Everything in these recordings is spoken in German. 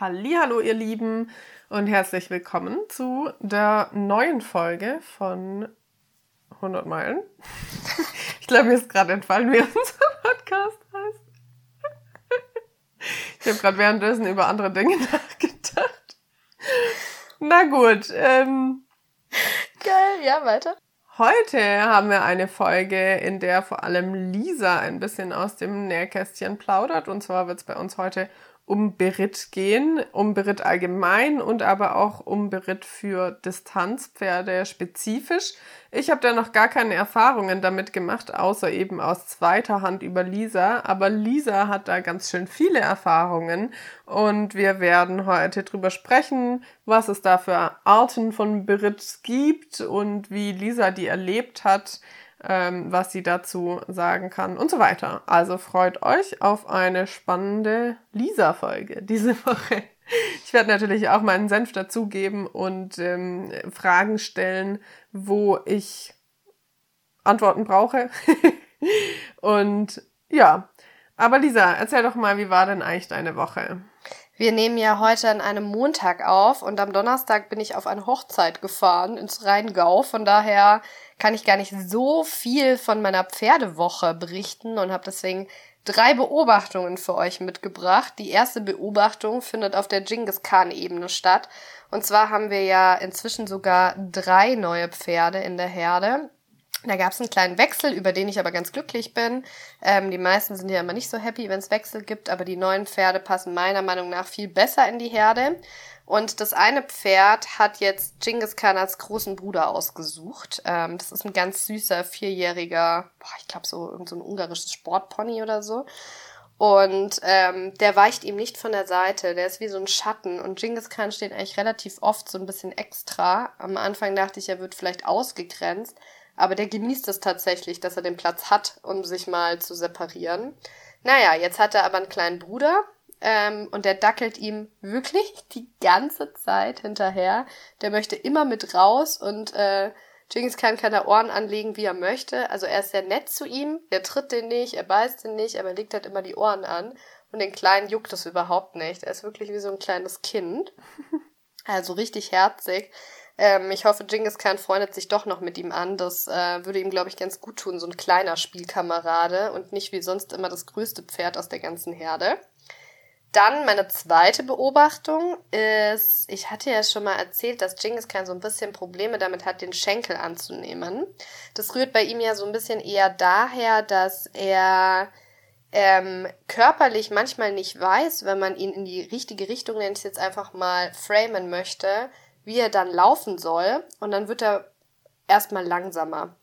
Hallo, ihr Lieben und herzlich willkommen zu der neuen Folge von 100 Meilen. Ich glaube, mir ist gerade entfallen, wie unser Podcast heißt. Ich habe gerade währenddessen über andere Dinge nachgedacht. Na gut. Ähm, Geil, ja, weiter. Heute haben wir eine Folge, in der vor allem Lisa ein bisschen aus dem Nähkästchen plaudert. Und zwar wird es bei uns heute um Beritt gehen, um Beritt allgemein und aber auch um Beritt für Distanzpferde spezifisch. Ich habe da noch gar keine Erfahrungen damit gemacht, außer eben aus zweiter Hand über Lisa. Aber Lisa hat da ganz schön viele Erfahrungen und wir werden heute drüber sprechen, was es da für Arten von Beritt gibt und wie Lisa die erlebt hat ähm, was sie dazu sagen kann und so weiter. Also freut euch auf eine spannende Lisa-Folge diese Woche. Ich werde natürlich auch meinen Senf dazugeben und ähm, Fragen stellen, wo ich Antworten brauche. und ja, aber Lisa, erzähl doch mal, wie war denn eigentlich deine Woche? Wir nehmen ja heute an einem Montag auf und am Donnerstag bin ich auf eine Hochzeit gefahren ins Rheingau. Von daher kann ich gar nicht so viel von meiner Pferdewoche berichten und habe deswegen drei Beobachtungen für euch mitgebracht. Die erste Beobachtung findet auf der Genghis Khan-Ebene statt. Und zwar haben wir ja inzwischen sogar drei neue Pferde in der Herde. Da gab es einen kleinen Wechsel, über den ich aber ganz glücklich bin. Ähm, die meisten sind ja immer nicht so happy, wenn es Wechsel gibt, aber die neuen Pferde passen meiner Meinung nach viel besser in die Herde. Und das eine Pferd hat jetzt Genghis Khan als großen Bruder ausgesucht. Ähm, das ist ein ganz süßer, vierjähriger, boah, ich glaube so so ein ungarisches Sportpony oder so. Und ähm, der weicht ihm nicht von der Seite, der ist wie so ein Schatten. Und Genghis Khan steht eigentlich relativ oft so ein bisschen extra. Am Anfang dachte ich, er wird vielleicht ausgegrenzt. Aber der genießt es tatsächlich, dass er den Platz hat, um sich mal zu separieren. Naja, jetzt hat er aber einen kleinen Bruder ähm, und der dackelt ihm wirklich die ganze Zeit hinterher. Der möchte immer mit raus und äh, Genghis Khan kann da Ohren anlegen, wie er möchte. Also er ist sehr nett zu ihm, er tritt den nicht, er beißt den nicht, aber er legt halt immer die Ohren an. Und den Kleinen juckt es überhaupt nicht. Er ist wirklich wie so ein kleines Kind. Also richtig herzig. Ähm, ich hoffe, Genghis Khan freundet sich doch noch mit ihm an. Das äh, würde ihm, glaube ich, ganz gut tun, so ein kleiner Spielkamerade und nicht wie sonst immer das größte Pferd aus der ganzen Herde. Dann meine zweite Beobachtung ist, ich hatte ja schon mal erzählt, dass Genghis Khan so ein bisschen Probleme damit hat, den Schenkel anzunehmen. Das rührt bei ihm ja so ein bisschen eher daher, dass er ähm, körperlich manchmal nicht weiß, wenn man ihn in die richtige Richtung, nenne ich es jetzt einfach mal, framen möchte, wie er dann laufen soll und dann wird er erstmal langsamer.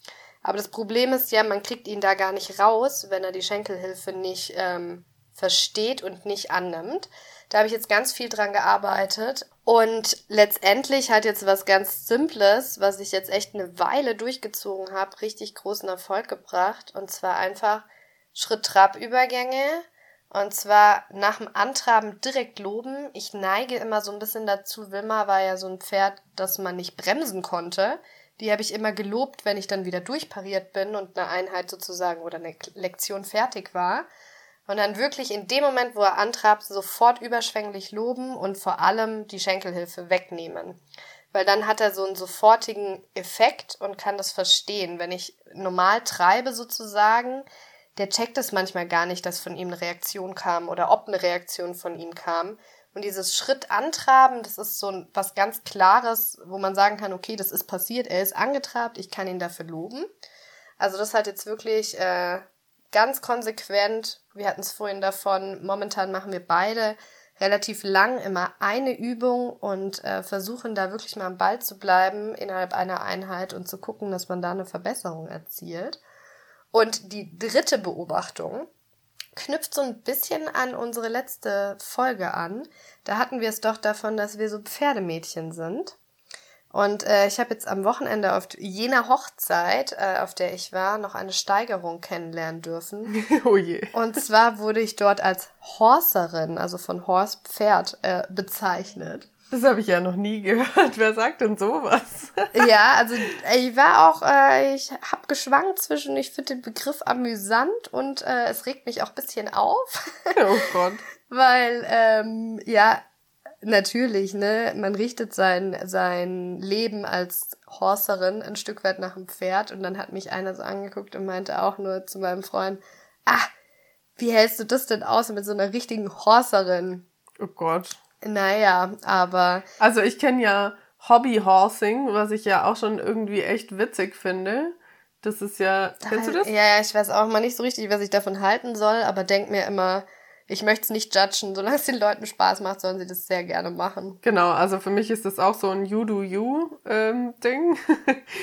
Aber das Problem ist ja, man kriegt ihn da gar nicht raus, wenn er die Schenkelhilfe nicht ähm, versteht und nicht annimmt. Da habe ich jetzt ganz viel dran gearbeitet und letztendlich hat jetzt was ganz Simples, was ich jetzt echt eine Weile durchgezogen habe, richtig großen Erfolg gebracht und zwar einfach Schritt-Trab-Übergänge und zwar nach dem Antraben direkt loben. Ich neige immer so ein bisschen dazu. Wilma war ja so ein Pferd, das man nicht bremsen konnte. Die habe ich immer gelobt, wenn ich dann wieder durchpariert bin und eine Einheit sozusagen oder eine Lektion fertig war. Und dann wirklich in dem Moment, wo er antrabt, sofort überschwänglich loben und vor allem die Schenkelhilfe wegnehmen. Weil dann hat er so einen sofortigen Effekt und kann das verstehen. Wenn ich normal treibe sozusagen, der checkt es manchmal gar nicht, dass von ihm eine Reaktion kam oder ob eine Reaktion von ihm kam. Und dieses Schritt antraben, das ist so was ganz Klares, wo man sagen kann, okay, das ist passiert, er ist angetrabt, ich kann ihn dafür loben. Also das hat jetzt wirklich äh, ganz konsequent, wir hatten es vorhin davon, momentan machen wir beide relativ lang immer eine Übung und äh, versuchen da wirklich mal am Ball zu bleiben innerhalb einer Einheit und zu gucken, dass man da eine Verbesserung erzielt. Und die dritte Beobachtung knüpft so ein bisschen an unsere letzte Folge an. Da hatten wir es doch davon, dass wir so Pferdemädchen sind. Und äh, ich habe jetzt am Wochenende auf jener Hochzeit, äh, auf der ich war, noch eine Steigerung kennenlernen dürfen. oh je. Und zwar wurde ich dort als Horserin, also von Horse Pferd, äh, bezeichnet. Das habe ich ja noch nie gehört. Wer sagt denn sowas? ja, also ich war auch, äh, ich habe geschwankt zwischen, ich finde den Begriff amüsant und äh, es regt mich auch bisschen auf. oh Gott. Weil, ähm, ja, natürlich, ne, man richtet sein, sein Leben als Horserin ein Stück weit nach dem Pferd und dann hat mich einer so angeguckt und meinte auch nur zu meinem Freund, ah, wie hältst du das denn aus mit so einer richtigen Horserin? Oh Gott. Naja, aber. Also ich kenne ja Hobby-Horsing, was ich ja auch schon irgendwie echt witzig finde. Das ist ja. Kennst du das? Ja, ja, ich weiß auch mal nicht so richtig, was ich davon halten soll, aber denk mir immer, ich möchte es nicht judgen. Solange es den Leuten Spaß macht, sollen sie das sehr gerne machen. Genau, also für mich ist das auch so ein You-Do-You-Ding.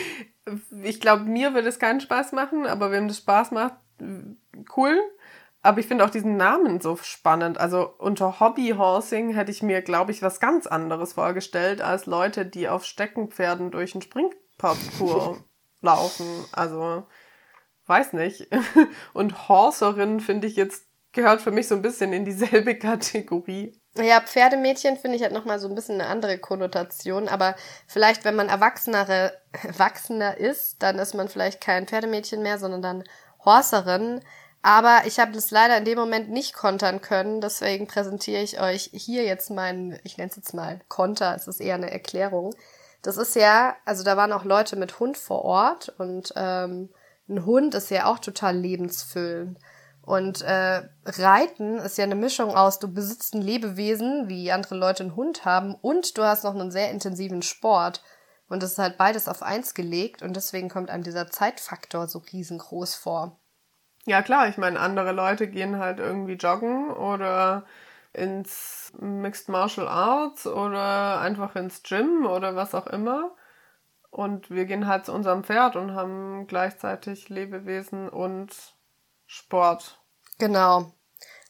ich glaube, mir würde es keinen Spaß machen, aber wem das Spaß macht, cool. Aber ich finde auch diesen Namen so spannend. Also unter Hobbyhorsing hätte ich mir, glaube ich, was ganz anderes vorgestellt als Leute, die auf Steckenpferden durch einen Springparcours laufen. Also weiß nicht. Und Horserin finde ich jetzt gehört für mich so ein bisschen in dieselbe Kategorie. Ja, Pferdemädchen finde ich halt nochmal so ein bisschen eine andere Konnotation, aber vielleicht, wenn man Erwachsenere, Erwachsener ist, dann ist man vielleicht kein Pferdemädchen mehr, sondern dann Horserin. Aber ich habe das leider in dem Moment nicht kontern können, deswegen präsentiere ich euch hier jetzt meinen, ich nenne es jetzt mal Konter, es ist eher eine Erklärung. Das ist ja, also da waren auch Leute mit Hund vor Ort und ähm, ein Hund ist ja auch total lebensfüllend. Und äh, Reiten ist ja eine Mischung aus, du besitzt ein Lebewesen, wie andere Leute einen Hund haben, und du hast noch einen sehr intensiven Sport. Und das ist halt beides auf eins gelegt und deswegen kommt einem dieser Zeitfaktor so riesengroß vor. Ja klar, ich meine, andere Leute gehen halt irgendwie joggen oder ins Mixed Martial Arts oder einfach ins Gym oder was auch immer. Und wir gehen halt zu unserem Pferd und haben gleichzeitig Lebewesen und Sport. Genau.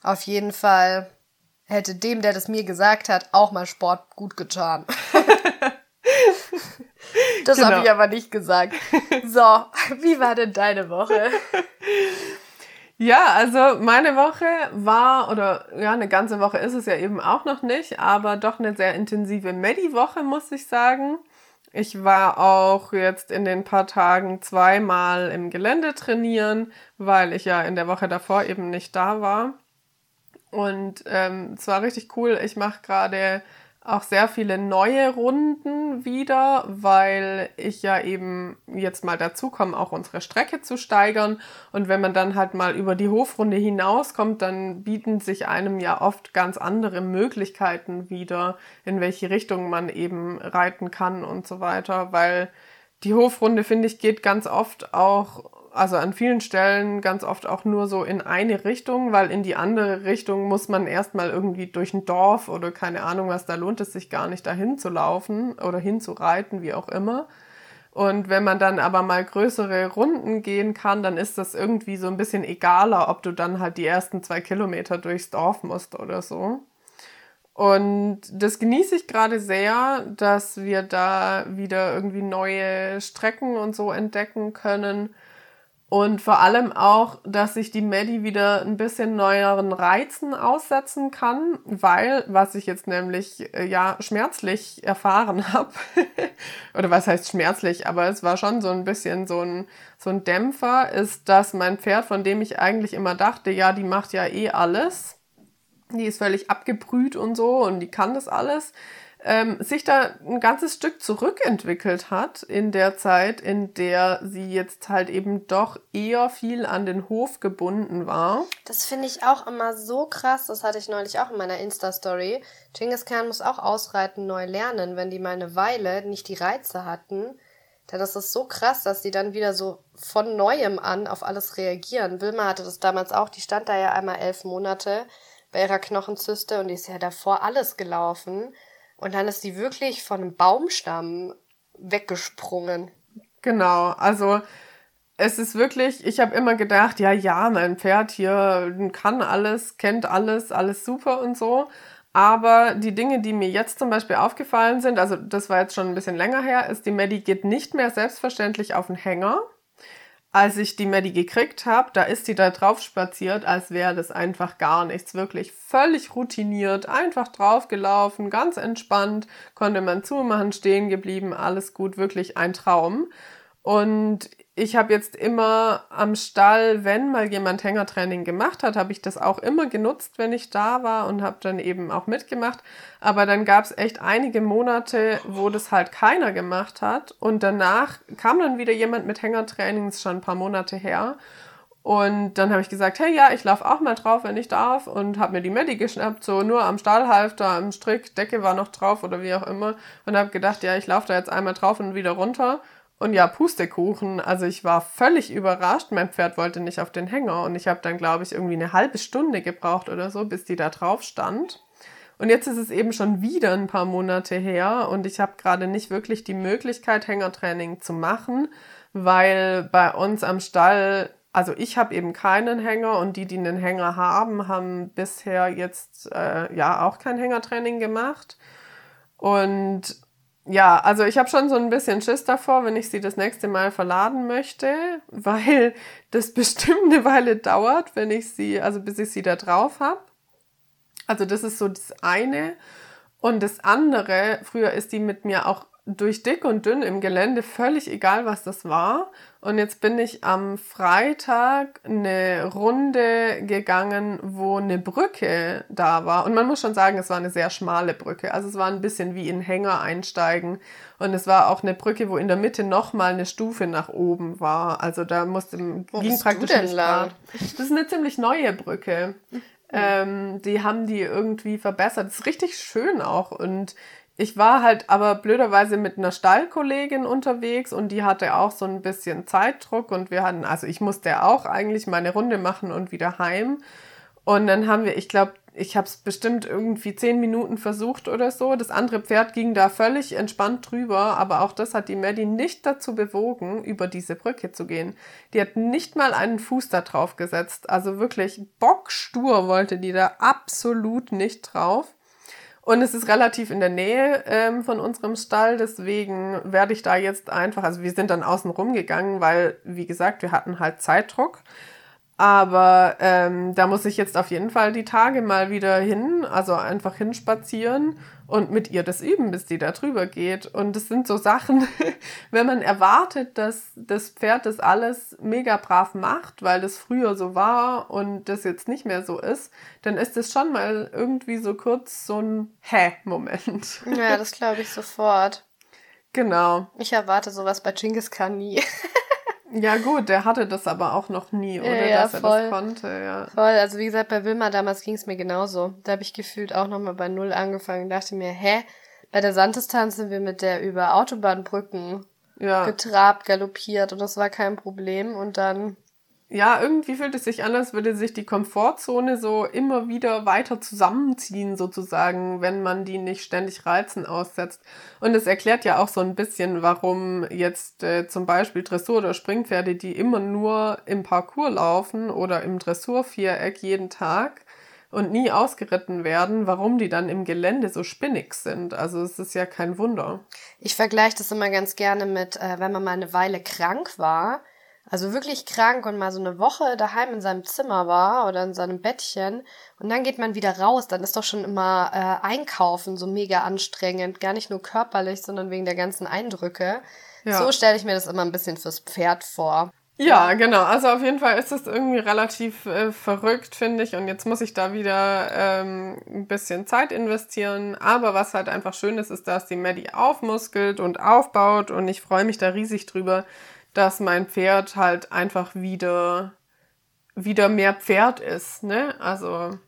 Auf jeden Fall hätte dem, der das mir gesagt hat, auch mal Sport gut getan. das genau. habe ich aber nicht gesagt. So, wie war denn deine Woche? Ja, also meine Woche war, oder ja, eine ganze Woche ist es ja eben auch noch nicht, aber doch eine sehr intensive Medi-Woche, muss ich sagen. Ich war auch jetzt in den paar Tagen zweimal im Gelände trainieren, weil ich ja in der Woche davor eben nicht da war. Und ähm, es war richtig cool. Ich mache gerade auch sehr viele neue Runden wieder, weil ich ja eben jetzt mal dazu komme, auch unsere Strecke zu steigern. Und wenn man dann halt mal über die Hofrunde hinauskommt, dann bieten sich einem ja oft ganz andere Möglichkeiten wieder, in welche Richtung man eben reiten kann und so weiter, weil die Hofrunde, finde ich, geht ganz oft auch also an vielen Stellen ganz oft auch nur so in eine Richtung, weil in die andere Richtung muss man erstmal irgendwie durch ein Dorf oder keine Ahnung was, da lohnt es sich gar nicht dahin zu laufen oder hinzureiten, wie auch immer. Und wenn man dann aber mal größere Runden gehen kann, dann ist das irgendwie so ein bisschen egaler, ob du dann halt die ersten zwei Kilometer durchs Dorf musst oder so. Und das genieße ich gerade sehr, dass wir da wieder irgendwie neue Strecken und so entdecken können und vor allem auch, dass sich die Maddie wieder ein bisschen neueren Reizen aussetzen kann, weil, was ich jetzt nämlich äh, ja schmerzlich erfahren habe, oder was heißt schmerzlich, aber es war schon so ein bisschen so ein, so ein Dämpfer, ist, dass mein Pferd, von dem ich eigentlich immer dachte, ja, die macht ja eh alles, die ist völlig abgebrüht und so und die kann das alles, ähm, sich da ein ganzes Stück zurückentwickelt hat in der Zeit, in der sie jetzt halt eben doch eher viel an den Hof gebunden war. Das finde ich auch immer so krass. Das hatte ich neulich auch in meiner Insta-Story. Genghis Khan muss auch ausreiten neu lernen, wenn die mal eine Weile nicht die Reize hatten. Denn das ist so krass, dass die dann wieder so von neuem an auf alles reagieren. Wilma hatte das damals auch. Die stand da ja einmal elf Monate bei ihrer Knochenzyste und die ist ja davor alles gelaufen. Und dann ist die wirklich von einem Baumstamm weggesprungen. Genau, also es ist wirklich, ich habe immer gedacht, ja, ja, mein Pferd hier kann alles, kennt alles, alles super und so. Aber die Dinge, die mir jetzt zum Beispiel aufgefallen sind, also das war jetzt schon ein bisschen länger her, ist, die Maddie geht nicht mehr selbstverständlich auf den Hänger als ich die Maddie gekriegt habe, da ist sie da drauf spaziert, als wäre das einfach gar nichts. Wirklich völlig routiniert, einfach draufgelaufen, ganz entspannt, konnte man zumachen, stehen geblieben, alles gut, wirklich ein Traum. Und ich habe jetzt immer am Stall, wenn mal jemand Hängertraining gemacht hat, habe ich das auch immer genutzt, wenn ich da war und habe dann eben auch mitgemacht. Aber dann gab es echt einige Monate, wo das halt keiner gemacht hat. Und danach kam dann wieder jemand mit Hängertraining, ist schon ein paar Monate her. Und dann habe ich gesagt, hey ja, ich laufe auch mal drauf, wenn ich darf. Und habe mir die Medi geschnappt, so nur am Stahlhalfter, am Strick, Decke war noch drauf oder wie auch immer. Und habe gedacht, ja, ich laufe da jetzt einmal drauf und wieder runter. Und ja, Pustekuchen. Also ich war völlig überrascht. Mein Pferd wollte nicht auf den Hänger. Und ich habe dann, glaube ich, irgendwie eine halbe Stunde gebraucht oder so, bis die da drauf stand. Und jetzt ist es eben schon wieder ein paar Monate her und ich habe gerade nicht wirklich die Möglichkeit, Hängertraining zu machen, weil bei uns am Stall, also ich habe eben keinen Hänger und die, die einen Hänger haben, haben bisher jetzt äh, ja auch kein Hängertraining gemacht. Und ja, also ich habe schon so ein bisschen Schiss davor, wenn ich sie das nächste Mal verladen möchte, weil das bestimmt eine Weile dauert, wenn ich sie, also bis ich sie da drauf habe. Also das ist so das eine. Und das andere, früher ist die mit mir auch durch dick und dünn im Gelände, völlig egal, was das war. Und jetzt bin ich am Freitag eine Runde gegangen, wo eine Brücke da war. Und man muss schon sagen, es war eine sehr schmale Brücke. Also es war ein bisschen wie in Hänger einsteigen. Und es war auch eine Brücke, wo in der Mitte nochmal eine Stufe nach oben war. Also da musste, wo ging praktisch du denn nicht lang? Das ist eine ziemlich neue Brücke. Mhm. Ähm, die haben die irgendwie verbessert. Das ist richtig schön auch. Und ich war halt aber blöderweise mit einer Stallkollegin unterwegs und die hatte auch so ein bisschen Zeitdruck und wir hatten, also ich musste auch eigentlich meine Runde machen und wieder heim. Und dann haben wir, ich glaube, ich habe es bestimmt irgendwie zehn Minuten versucht oder so. Das andere Pferd ging da völlig entspannt drüber, aber auch das hat die Maddie nicht dazu bewogen, über diese Brücke zu gehen. Die hat nicht mal einen Fuß da drauf gesetzt. Also wirklich bockstur wollte die da absolut nicht drauf. Und es ist relativ in der Nähe ähm, von unserem Stall, deswegen werde ich da jetzt einfach, also wir sind dann außen rumgegangen, weil, wie gesagt, wir hatten halt Zeitdruck. Aber ähm, da muss ich jetzt auf jeden Fall die Tage mal wieder hin, also einfach hinspazieren und mit ihr das üben, bis die da drüber geht. Und das sind so Sachen, wenn man erwartet, dass das Pferd das alles mega brav macht, weil das früher so war und das jetzt nicht mehr so ist, dann ist es schon mal irgendwie so kurz so ein Hä-Moment. Ja, das glaube ich sofort. Genau. Ich erwarte sowas bei Genghis Khan nie. Ja, gut, der hatte das aber auch noch nie, oder? Ja, dass voll. er das konnte, ja. Voll, also wie gesagt, bei Wilma damals ging es mir genauso. Da habe ich gefühlt auch nochmal bei Null angefangen und dachte mir, hä? Bei der Sanddistanz sind wir mit der über Autobahnbrücken ja. getrabt, galoppiert und das war kein Problem. Und dann ja, irgendwie fühlt es sich an, als würde sich die Komfortzone so immer wieder weiter zusammenziehen, sozusagen, wenn man die nicht ständig Reizen aussetzt. Und es erklärt ja auch so ein bisschen, warum jetzt äh, zum Beispiel Dressur- oder Springpferde, die immer nur im Parcours laufen oder im Dressurviereck jeden Tag und nie ausgeritten werden, warum die dann im Gelände so spinnig sind. Also es ist ja kein Wunder. Ich vergleiche das immer ganz gerne mit, äh, wenn man mal eine Weile krank war also wirklich krank und mal so eine Woche daheim in seinem Zimmer war oder in seinem Bettchen und dann geht man wieder raus, dann ist doch schon immer äh, Einkaufen so mega anstrengend, gar nicht nur körperlich, sondern wegen der ganzen Eindrücke. Ja. So stelle ich mir das immer ein bisschen fürs Pferd vor. Ja, genau. Also auf jeden Fall ist es irgendwie relativ äh, verrückt, finde ich. Und jetzt muss ich da wieder ähm, ein bisschen Zeit investieren. Aber was halt einfach schön ist, ist, dass die Maddie aufmuskelt und aufbaut. Und ich freue mich da riesig drüber, dass mein Pferd halt einfach wieder, wieder mehr Pferd ist, ne? Also,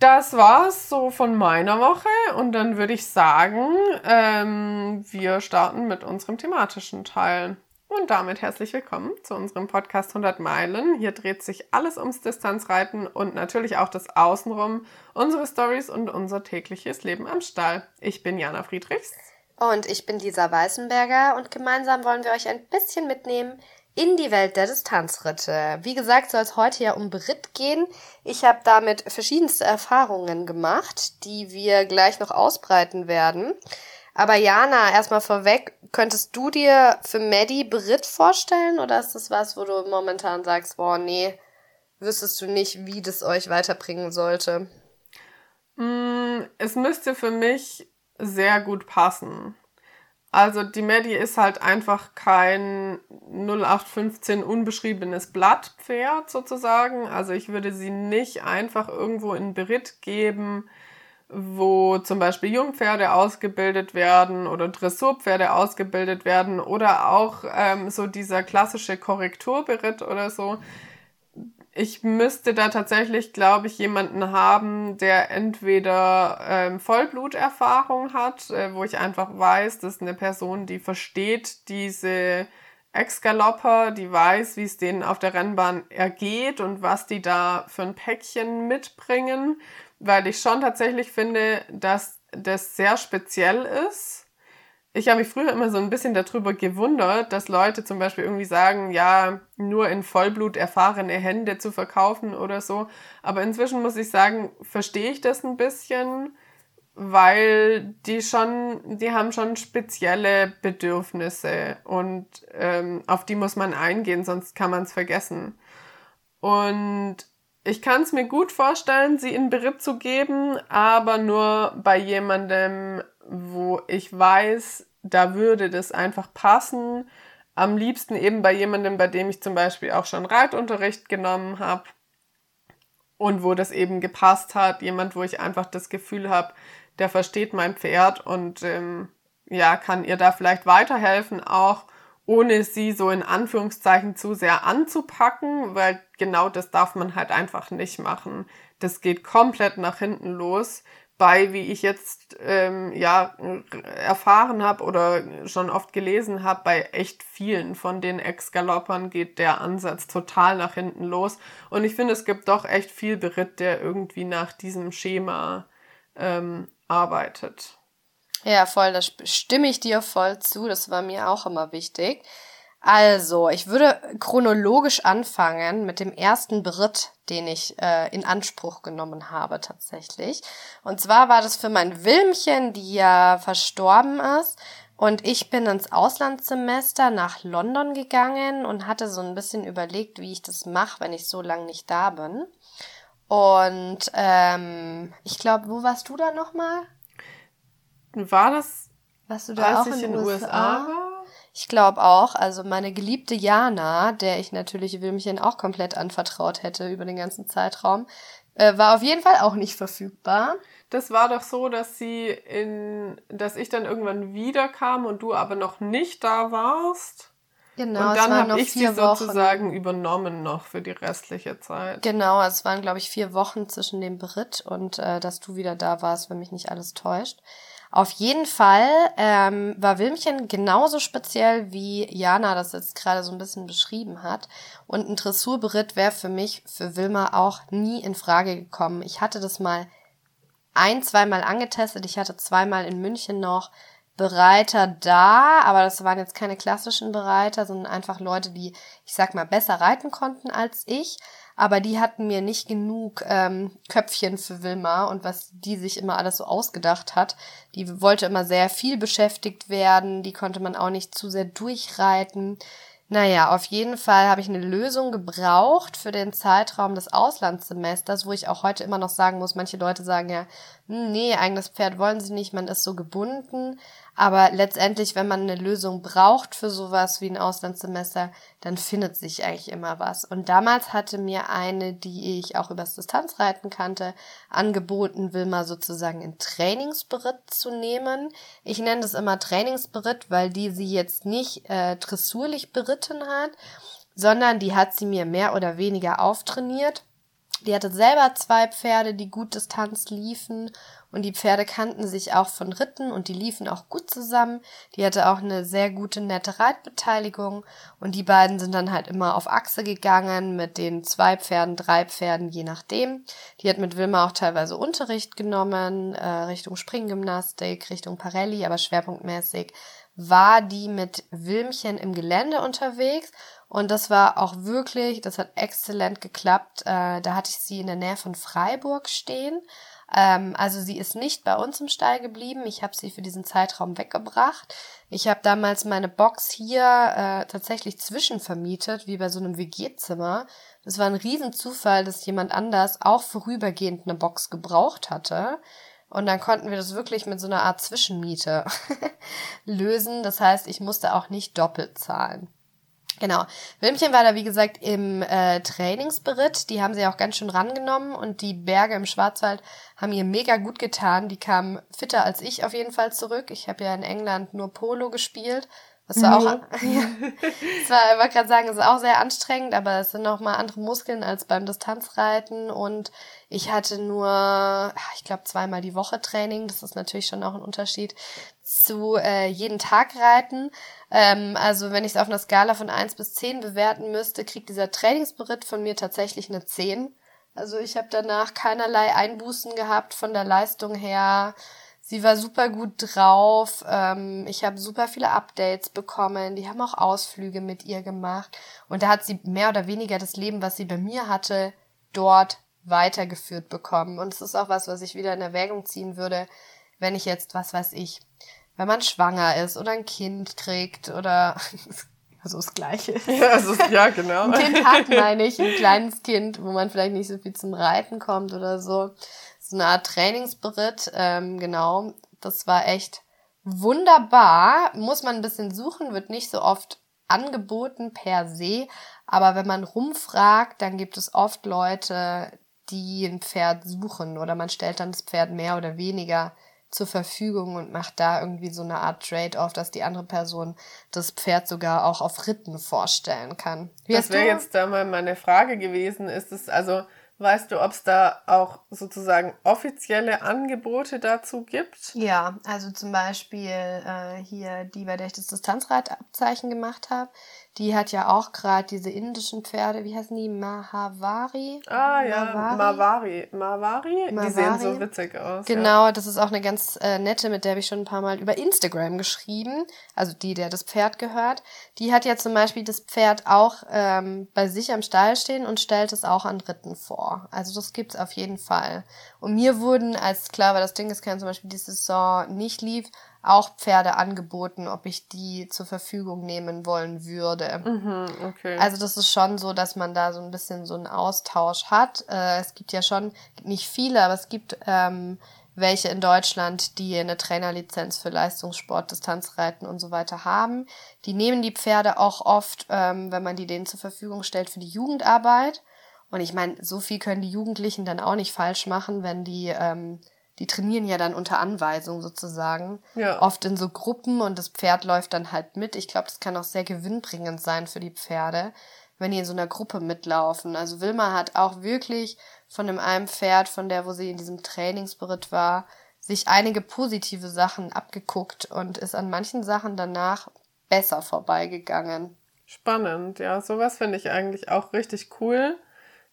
das war's so von meiner Woche und dann würde ich sagen, ähm, wir starten mit unserem thematischen Teil. Und damit herzlich willkommen zu unserem Podcast 100 Meilen. Hier dreht sich alles ums Distanzreiten und natürlich auch das Außenrum, unsere Stories und unser tägliches Leben am Stall. Ich bin Jana Friedrichs. Und ich bin Lisa Weißenberger und gemeinsam wollen wir euch ein bisschen mitnehmen in die Welt der Distanzritte. Wie gesagt, soll es heute ja um Beritt gehen. Ich habe damit verschiedenste Erfahrungen gemacht, die wir gleich noch ausbreiten werden. Aber Jana, erstmal vorweg, könntest du dir für Maddie Beritt vorstellen oder ist das was, wo du momentan sagst, boah, nee, wüsstest du nicht, wie das euch weiterbringen sollte? Mm, es müsste für mich sehr gut passen. Also die Maddie ist halt einfach kein 0815 unbeschriebenes Blattpferd sozusagen. Also ich würde sie nicht einfach irgendwo in Beritt geben, wo zum Beispiel Jungpferde ausgebildet werden oder Dressurpferde ausgebildet werden oder auch ähm, so dieser klassische Korrekturberitt oder so ich müsste da tatsächlich, glaube ich, jemanden haben, der entweder ähm, Vollbluterfahrung hat, äh, wo ich einfach weiß, das ist eine Person, die versteht diese Ex-Galopper, die weiß, wie es denen auf der Rennbahn ergeht und was die da für ein Päckchen mitbringen, weil ich schon tatsächlich finde, dass das sehr speziell ist ich habe mich früher immer so ein bisschen darüber gewundert, dass Leute zum Beispiel irgendwie sagen, ja, nur in Vollblut erfahrene Hände zu verkaufen oder so. Aber inzwischen muss ich sagen, verstehe ich das ein bisschen, weil die schon, die haben schon spezielle Bedürfnisse und ähm, auf die muss man eingehen, sonst kann man es vergessen. Und ich kann es mir gut vorstellen, sie in Beritt zu geben, aber nur bei jemandem, wo ich weiß, da würde das einfach passen. Am liebsten eben bei jemandem, bei dem ich zum Beispiel auch schon Reitunterricht genommen habe und wo das eben gepasst hat. Jemand, wo ich einfach das Gefühl habe, der versteht mein Pferd und ähm, ja, kann ihr da vielleicht weiterhelfen, auch ohne sie so in Anführungszeichen zu sehr anzupacken, weil genau das darf man halt einfach nicht machen. Das geht komplett nach hinten los bei, wie ich jetzt ähm, ja erfahren habe oder schon oft gelesen habe, bei echt vielen von den Ex-Galoppern geht der Ansatz total nach hinten los. Und ich finde, es gibt doch echt viel Beritt, der irgendwie nach diesem Schema ähm, arbeitet. Ja, voll, da stimme ich dir voll zu. Das war mir auch immer wichtig. Also, ich würde chronologisch anfangen mit dem ersten Beritt, den ich äh, in Anspruch genommen habe tatsächlich. Und zwar war das für mein Wilmchen, die ja verstorben ist. Und ich bin ins Auslandssemester nach London gegangen und hatte so ein bisschen überlegt, wie ich das mache, wenn ich so lange nicht da bin. Und ähm, ich glaube, wo warst du da nochmal? War das, warst du da als auch ich in den USA? USA war? Ich glaube auch. Also meine geliebte Jana, der ich natürlich Wilmchen auch komplett anvertraut hätte über den ganzen Zeitraum, äh, war auf jeden Fall auch nicht verfügbar. Das war doch so, dass sie in, dass ich dann irgendwann wiederkam und du aber noch nicht da warst. Genau. Und dann habe ich sie sozusagen Wochen. übernommen noch für die restliche Zeit. Genau, es waren glaube ich vier Wochen zwischen dem Beritt und äh, dass du wieder da warst, wenn mich nicht alles täuscht. Auf jeden Fall ähm, war Wilmchen genauso speziell, wie Jana das jetzt gerade so ein bisschen beschrieben hat. Und ein Dressurberitt wäre für mich, für Wilma auch nie in Frage gekommen. Ich hatte das mal ein, zweimal angetestet. Ich hatte zweimal in München noch Bereiter da, aber das waren jetzt keine klassischen Bereiter, sondern einfach Leute, die, ich sag mal, besser reiten konnten als ich aber die hatten mir nicht genug ähm, Köpfchen für Wilma und was die sich immer alles so ausgedacht hat. Die wollte immer sehr viel beschäftigt werden, die konnte man auch nicht zu sehr durchreiten. Naja, auf jeden Fall habe ich eine Lösung gebraucht für den Zeitraum des Auslandssemesters, wo ich auch heute immer noch sagen muss, manche Leute sagen ja, hm, nee, eigenes Pferd wollen sie nicht, man ist so gebunden. Aber letztendlich, wenn man eine Lösung braucht für sowas wie ein Auslandssemester, dann findet sich eigentlich immer was. Und damals hatte mir eine, die ich auch übers Distanzreiten kannte, angeboten, Wilma sozusagen in Trainingsberitt zu nehmen. Ich nenne das immer Trainingsberitt, weil die sie jetzt nicht äh, dressurlich beritten hat, sondern die hat sie mir mehr oder weniger auftrainiert. Die hatte selber zwei Pferde, die gut Distanz liefen und die Pferde kannten sich auch von Ritten und die liefen auch gut zusammen. Die hatte auch eine sehr gute, nette Reitbeteiligung und die beiden sind dann halt immer auf Achse gegangen mit den zwei Pferden, drei Pferden, je nachdem. Die hat mit Wilma auch teilweise Unterricht genommen, äh, Richtung Springgymnastik, Richtung Parelli, aber schwerpunktmäßig war die mit Wilmchen im Gelände unterwegs und das war auch wirklich, das hat exzellent geklappt. Äh, da hatte ich sie in der Nähe von Freiburg stehen ähm, also sie ist nicht bei uns im Stall geblieben. Ich habe sie für diesen Zeitraum weggebracht. Ich habe damals meine Box hier äh, tatsächlich zwischenvermietet, wie bei so einem WG-Zimmer. Das war ein Riesenzufall, dass jemand anders auch vorübergehend eine Box gebraucht hatte. Und dann konnten wir das wirklich mit so einer Art Zwischenmiete lösen. Das heißt, ich musste auch nicht doppelt zahlen. Genau. Wilmchen war da, wie gesagt, im äh, Trainingsberitt. Die haben sie auch ganz schön rangenommen und die Berge im Schwarzwald haben ihr mega gut getan. Die kamen fitter als ich auf jeden Fall zurück. Ich habe ja in England nur Polo gespielt. Das war auch, ja, das war, ich wollte gerade sagen, es ist auch sehr anstrengend, aber es sind nochmal andere Muskeln als beim Distanzreiten und ich hatte nur, ich glaube, zweimal die Woche Training. Das ist natürlich schon auch ein Unterschied zu äh, jeden Tag reiten. Ähm, also wenn ich es auf einer Skala von eins bis zehn bewerten müsste, kriegt dieser Trainingsberitt von mir tatsächlich eine zehn. Also ich habe danach keinerlei Einbußen gehabt von der Leistung her. Sie war super gut drauf. Ähm, ich habe super viele Updates bekommen. Die haben auch Ausflüge mit ihr gemacht. Und da hat sie mehr oder weniger das Leben, was sie bei mir hatte, dort weitergeführt bekommen. Und es ist auch was, was ich wieder in Erwägung ziehen würde, wenn ich jetzt, was weiß ich, wenn man schwanger ist oder ein Kind kriegt oder also das Gleiche. Ja, also, ja genau. Ein Kind hat, meine ich, ein kleines Kind, wo man vielleicht nicht so viel zum Reiten kommt oder so so eine Art Trainingsberitt, ähm, genau. Das war echt wunderbar. Muss man ein bisschen suchen, wird nicht so oft angeboten per se. Aber wenn man rumfragt, dann gibt es oft Leute, die ein Pferd suchen oder man stellt dann das Pferd mehr oder weniger zur Verfügung und macht da irgendwie so eine Art Trade-off, dass die andere Person das Pferd sogar auch auf Ritten vorstellen kann. Wie das wäre jetzt da mal meine Frage gewesen. Ist es also Weißt du, ob es da auch sozusagen offizielle Angebote dazu gibt? Ja, also zum Beispiel äh, hier die, bei der ich das Distanzreitabzeichen gemacht habe, die hat ja auch gerade diese indischen Pferde, wie heißen die? Mahavari? Ah ja, Mavari. Mavari? Die sehen so witzig aus. Genau, ja. das ist auch eine ganz äh, nette, mit der habe ich schon ein paar Mal über Instagram geschrieben. Also die, der das Pferd gehört. Die hat ja zum Beispiel das Pferd auch ähm, bei sich am Stall stehen und stellt es auch an Dritten vor. Also das gibt's auf jeden Fall. Und mir wurden, als klar war, das Ding ist kein zum Beispiel die Saison nicht lief, auch Pferde angeboten, ob ich die zur Verfügung nehmen wollen würde. Mhm, okay. Also das ist schon so, dass man da so ein bisschen so einen Austausch hat. Äh, es gibt ja schon nicht viele, aber es gibt ähm, welche in Deutschland, die eine Trainerlizenz für Leistungssport, Distanzreiten und so weiter haben. Die nehmen die Pferde auch oft, ähm, wenn man die denen zur Verfügung stellt, für die Jugendarbeit. Und ich meine, so viel können die Jugendlichen dann auch nicht falsch machen, wenn die ähm, die trainieren ja dann unter Anweisung sozusagen. Ja. Oft in so Gruppen und das Pferd läuft dann halt mit. Ich glaube, das kann auch sehr gewinnbringend sein für die Pferde, wenn die in so einer Gruppe mitlaufen. Also Wilma hat auch wirklich von dem einen Pferd, von der, wo sie in diesem Trainingsberitt war, sich einige positive Sachen abgeguckt und ist an manchen Sachen danach besser vorbeigegangen. Spannend, ja. Sowas finde ich eigentlich auch richtig cool.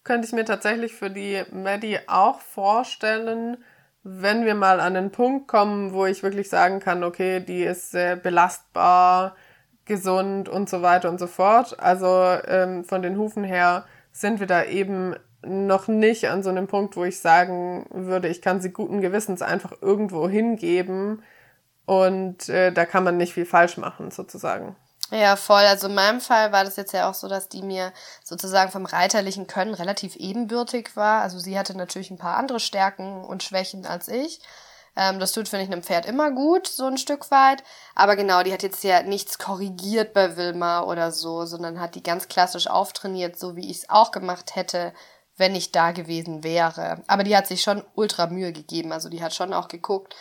Könnte ich mir tatsächlich für die Maddie auch vorstellen, wenn wir mal an den Punkt kommen, wo ich wirklich sagen kann, okay, die ist sehr belastbar, gesund und so weiter und so fort. Also ähm, von den Hufen her sind wir da eben noch nicht an so einem Punkt, wo ich sagen würde, ich kann sie guten Gewissens einfach irgendwo hingeben und äh, da kann man nicht viel falsch machen, sozusagen. Ja, voll. Also in meinem Fall war das jetzt ja auch so, dass die mir sozusagen vom reiterlichen Können relativ ebenbürtig war. Also sie hatte natürlich ein paar andere Stärken und Schwächen als ich. Ähm, das tut, finde ich, einem Pferd immer gut, so ein Stück weit. Aber genau, die hat jetzt ja nichts korrigiert bei Wilma oder so, sondern hat die ganz klassisch auftrainiert, so wie ich es auch gemacht hätte, wenn ich da gewesen wäre. Aber die hat sich schon ultra Mühe gegeben. Also die hat schon auch geguckt,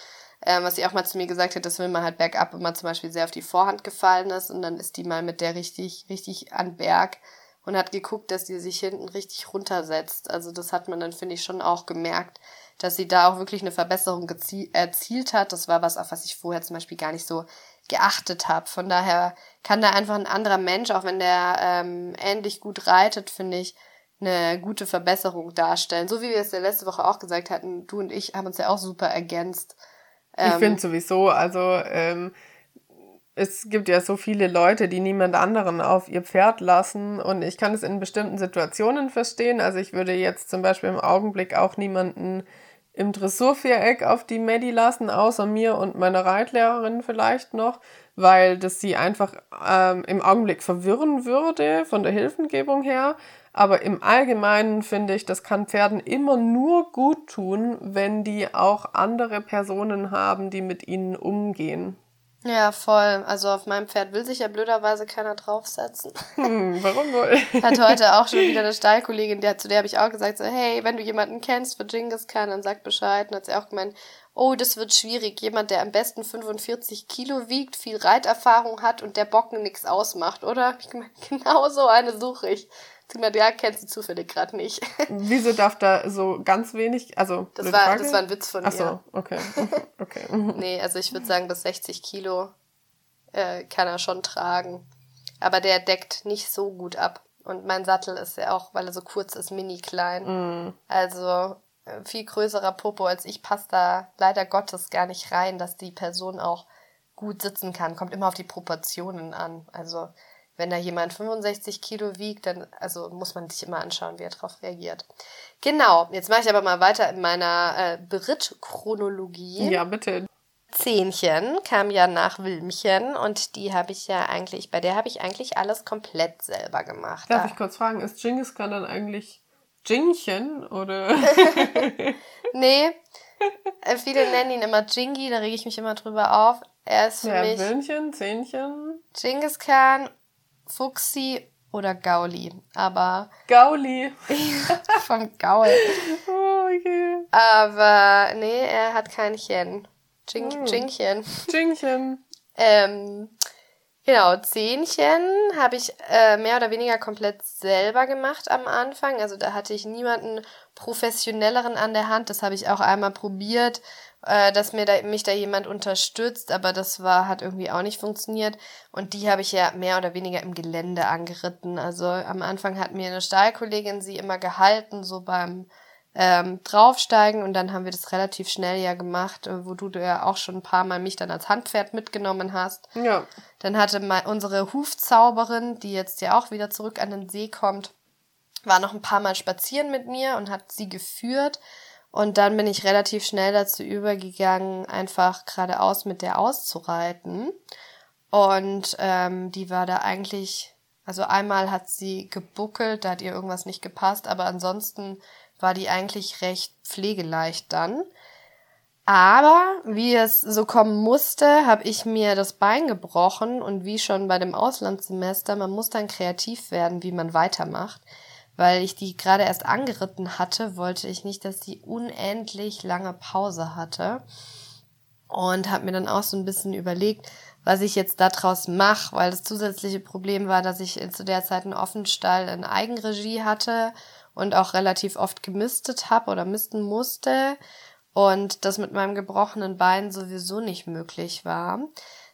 ähm, was sie auch mal zu mir gesagt hat, dass Wilma halt bergab immer zum Beispiel sehr auf die Vorhand gefallen ist und dann ist die mal mit der richtig, richtig an Berg und hat geguckt, dass die sich hinten richtig runtersetzt. Also das hat man dann, finde ich, schon auch gemerkt, dass sie da auch wirklich eine Verbesserung erzielt hat. Das war was, auf was ich vorher zum Beispiel gar nicht so geachtet habe. Von daher kann da einfach ein anderer Mensch, auch wenn der ähm, ähnlich gut reitet, finde ich, eine gute Verbesserung darstellen. So wie wir es ja letzte Woche auch gesagt hatten, du und ich haben uns ja auch super ergänzt. Ähm, ich finde sowieso, also ähm, es gibt ja so viele Leute, die niemand anderen auf ihr Pferd lassen und ich kann es in bestimmten Situationen verstehen. Also ich würde jetzt zum Beispiel im Augenblick auch niemanden im Dressurviereck auf die Medi lassen, außer mir und meiner Reitlehrerin vielleicht noch, weil das sie einfach ähm, im Augenblick verwirren würde von der Hilfengebung her. Aber im Allgemeinen finde ich, das kann Pferden immer nur gut tun, wenn die auch andere Personen haben, die mit ihnen umgehen. Ja, voll. Also auf meinem Pferd will sich ja blöderweise keiner draufsetzen. Hm, warum wohl? Hat heute auch schon wieder eine Stallkollegin, der, zu der habe ich auch gesagt, so, hey, wenn du jemanden kennst für Genghis Khan, dann sag Bescheid. Und hat sie auch gemeint, oh, das wird schwierig. Jemand, der am besten 45 Kilo wiegt, viel Reiterfahrung hat und der Bocken nichts ausmacht, oder? Ich meine, genau so eine suche ich. Sie meinte, ja, kennst du zufällig gerade nicht. Wieso darf da so ganz wenig, also das war, das war ein Witz von Ach so, mir. okay. okay. Nee, also ich würde sagen, bis 60 Kilo äh, kann er schon tragen. Aber der deckt nicht so gut ab. Und mein Sattel ist ja auch, weil er so kurz ist, mini klein. Mm. Also äh, viel größerer Popo als ich passt da leider Gottes gar nicht rein, dass die Person auch gut sitzen kann. Kommt immer auf die Proportionen an. Also wenn da jemand 65 Kilo wiegt, dann also muss man sich immer anschauen, wie er darauf reagiert. Genau, jetzt mache ich aber mal weiter in meiner äh, Berittchronologie. Ja, bitte. Zähnchen kam ja nach Wilmchen und die habe ich ja eigentlich, bei der habe ich eigentlich alles komplett selber gemacht. Darf Da- ich kurz fragen, ist Genghis Khan dann eigentlich Jingchen oder? Nee, äh, viele nennen ihn immer Jingy, da rege ich mich immer drüber auf. Er ist für ja, mich Wilmchen, Zähnchen, Genghis Khan, Fuchsi oder Gauli. Aber Gauli. vom Gaul. Oh, okay. Aber nee, er hat kein Chen. Jing, Hm. Jingchen. Jingchen. Ähm, genau, Zähnchen habe ich äh, mehr oder weniger komplett selber gemacht am Anfang. Also da hatte ich niemanden professionelleren an der Hand. Das habe ich auch einmal probiert, äh, dass mir da, mich da jemand unterstützt, aber das war, hat irgendwie auch nicht funktioniert. Und die habe ich ja mehr oder weniger im Gelände angeritten. Also am Anfang hat mir eine Stallkollegin sie immer gehalten, so beim ähm, draufsteigen und dann haben wir das relativ schnell ja gemacht, äh, wo du ja auch schon ein paar Mal mich dann als Handpferd mitgenommen hast. Ja. Dann hatte mal unsere Hufzauberin, die jetzt ja auch wieder zurück an den See kommt, war noch ein paar Mal spazieren mit mir und hat sie geführt. Und dann bin ich relativ schnell dazu übergegangen, einfach geradeaus mit der auszureiten. Und ähm, die war da eigentlich, also einmal hat sie gebuckelt, da hat ihr irgendwas nicht gepasst, aber ansonsten war die eigentlich recht pflegeleicht dann. Aber wie es so kommen musste, habe ich mir das Bein gebrochen und wie schon bei dem Auslandssemester, man muss dann kreativ werden, wie man weitermacht. Weil ich die gerade erst angeritten hatte, wollte ich nicht, dass sie unendlich lange Pause hatte. Und habe mir dann auch so ein bisschen überlegt, was ich jetzt daraus mache, weil das zusätzliche Problem war, dass ich zu der Zeit einen Offenstall in Eigenregie hatte und auch relativ oft gemistet habe oder misten musste und das mit meinem gebrochenen Bein sowieso nicht möglich war.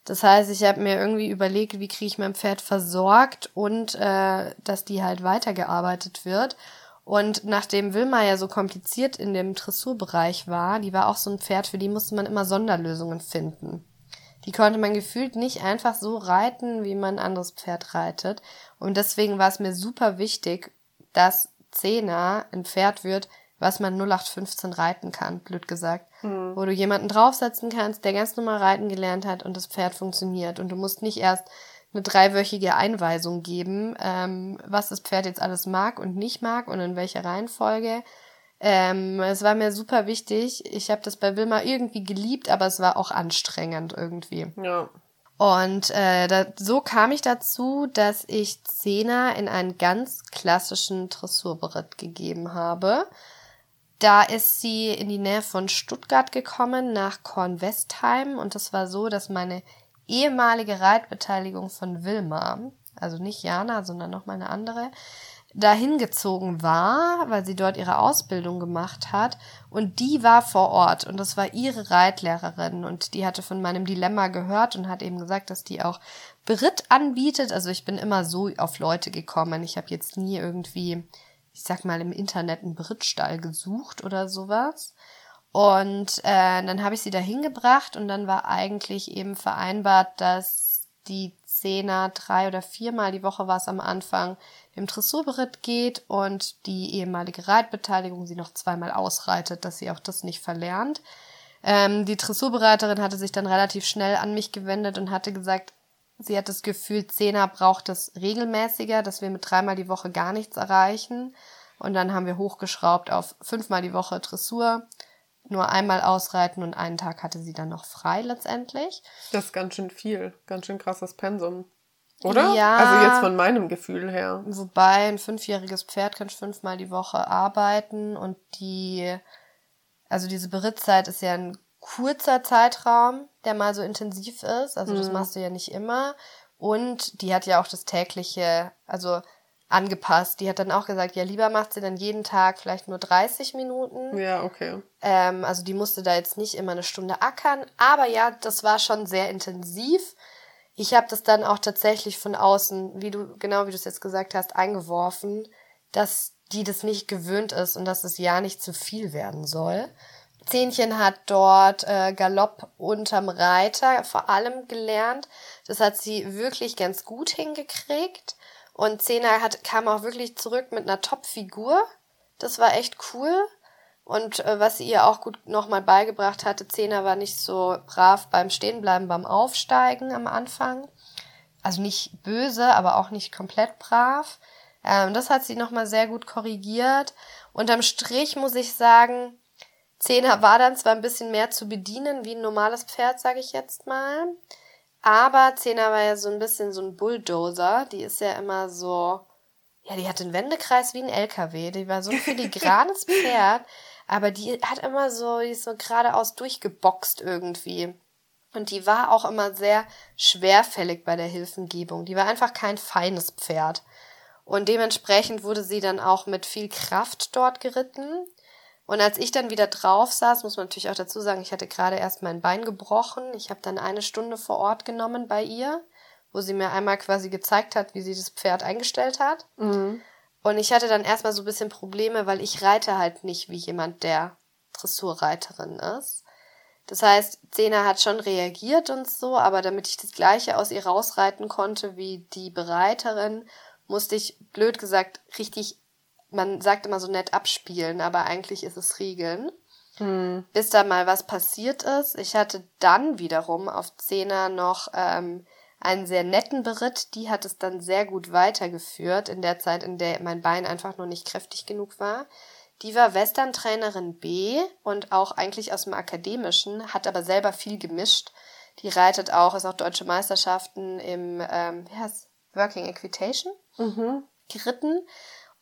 Das heißt, ich habe mir irgendwie überlegt, wie kriege ich mein Pferd versorgt und äh, dass die halt weitergearbeitet wird. Und nachdem Wilma ja so kompliziert in dem Dressurbereich war, die war auch so ein Pferd, für die musste man immer Sonderlösungen finden. Die konnte man gefühlt nicht einfach so reiten, wie man ein anderes Pferd reitet. Und deswegen war es mir super wichtig, dass Zehner ein Pferd wird, was man 0815 reiten kann, blöd gesagt. Wo du jemanden draufsetzen kannst, der ganz normal reiten gelernt hat und das Pferd funktioniert. Und du musst nicht erst eine dreiwöchige Einweisung geben, ähm, was das Pferd jetzt alles mag und nicht mag und in welcher Reihenfolge. Ähm, es war mir super wichtig. Ich habe das bei Wilma irgendwie geliebt, aber es war auch anstrengend irgendwie. Ja. Und äh, da, so kam ich dazu, dass ich Zehner in einen ganz klassischen Dressurberitt gegeben habe. Da ist sie in die Nähe von Stuttgart gekommen, nach Kornwestheim. Und das war so, dass meine ehemalige Reitbeteiligung von Wilma, also nicht Jana, sondern noch mal eine andere, dahin gezogen war, weil sie dort ihre Ausbildung gemacht hat. Und die war vor Ort und das war ihre Reitlehrerin und die hatte von meinem Dilemma gehört und hat eben gesagt, dass die auch Beritt anbietet. Also ich bin immer so auf Leute gekommen. Ich habe jetzt nie irgendwie, ich sag mal, im Internet einen Berittstall gesucht oder sowas. Und äh, dann habe ich sie dahin gebracht und dann war eigentlich eben vereinbart, dass die Zehner drei oder viermal die Woche war es am Anfang im Dressurberitt geht und die ehemalige Reitbeteiligung sie noch zweimal ausreitet, dass sie auch das nicht verlernt. Ähm, die Dressurbereiterin hatte sich dann relativ schnell an mich gewendet und hatte gesagt, Sie hat das Gefühl, Zehner braucht es regelmäßiger, dass wir mit dreimal die Woche gar nichts erreichen. Und dann haben wir hochgeschraubt auf fünfmal die Woche Dressur, nur einmal ausreiten und einen Tag hatte sie dann noch frei letztendlich. Das ist ganz schön viel, ganz schön krasses Pensum. Oder? Ja. Also jetzt von meinem Gefühl her. Wobei ein fünfjähriges Pferd kann fünfmal die Woche arbeiten und die, also diese Berittzeit ist ja ein kurzer Zeitraum, der mal so intensiv ist. Also das mhm. machst du ja nicht immer. Und die hat ja auch das tägliche, also angepasst. Die hat dann auch gesagt, ja, lieber macht sie dann jeden Tag vielleicht nur 30 Minuten. Ja, okay. Ähm, also die musste da jetzt nicht immer eine Stunde ackern. Aber ja, das war schon sehr intensiv. Ich habe das dann auch tatsächlich von außen, wie du, genau wie du es jetzt gesagt hast, eingeworfen, dass die das nicht gewöhnt ist und dass es ja nicht zu viel werden soll. Zähnchen hat dort äh, Galopp unterm Reiter vor allem gelernt. Das hat sie wirklich ganz gut hingekriegt. Und Zehner hat, kam auch wirklich zurück mit einer Top-Figur. Das war echt cool. Und äh, was sie ihr auch gut nochmal beigebracht hatte, Zehner war nicht so brav beim Stehenbleiben, beim Aufsteigen am Anfang. Also nicht böse, aber auch nicht komplett brav. Ähm, das hat sie nochmal sehr gut korrigiert. Unterm Strich muss ich sagen, Zehner war dann zwar ein bisschen mehr zu bedienen wie ein normales Pferd, sage ich jetzt mal. Aber Zehner war ja so ein bisschen so ein Bulldozer. Die ist ja immer so, ja, die hat den Wendekreis wie ein LKW. Die war so ein filigranes Pferd, aber die hat immer so, die ist so geradeaus durchgeboxt irgendwie. Und die war auch immer sehr schwerfällig bei der Hilfengebung. Die war einfach kein feines Pferd. Und dementsprechend wurde sie dann auch mit viel Kraft dort geritten. Und als ich dann wieder drauf saß, muss man natürlich auch dazu sagen, ich hatte gerade erst mein Bein gebrochen. Ich habe dann eine Stunde vor Ort genommen bei ihr, wo sie mir einmal quasi gezeigt hat, wie sie das Pferd eingestellt hat. Mhm. Und ich hatte dann erstmal so ein bisschen Probleme, weil ich reite halt nicht wie jemand, der Dressurreiterin ist. Das heißt, Zena hat schon reagiert und so, aber damit ich das Gleiche aus ihr rausreiten konnte wie die Bereiterin, musste ich, blöd gesagt, richtig man sagt immer so nett abspielen, aber eigentlich ist es Riegeln. Hm. Bis da mal was passiert ist. Ich hatte dann wiederum auf Zehner noch ähm, einen sehr netten Beritt. Die hat es dann sehr gut weitergeführt in der Zeit, in der mein Bein einfach nur nicht kräftig genug war. Die war Western-Trainerin B und auch eigentlich aus dem Akademischen, hat aber selber viel gemischt. Die reitet auch, ist auch deutsche Meisterschaften im ähm, heißt, Working Equitation mhm. geritten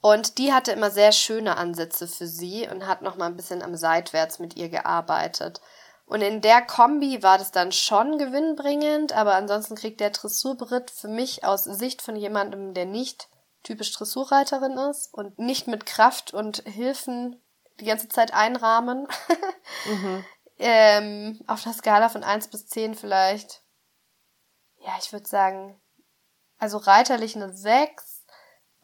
und die hatte immer sehr schöne Ansätze für sie und hat noch mal ein bisschen am Seitwärts mit ihr gearbeitet. Und in der Kombi war das dann schon gewinnbringend, aber ansonsten kriegt der Dressurberitt für mich aus Sicht von jemandem, der nicht typisch Dressurreiterin ist und nicht mit Kraft und Hilfen die ganze Zeit einrahmen. mhm. ähm, auf der Skala von 1 bis 10 vielleicht. Ja, ich würde sagen, also reiterlich eine 6,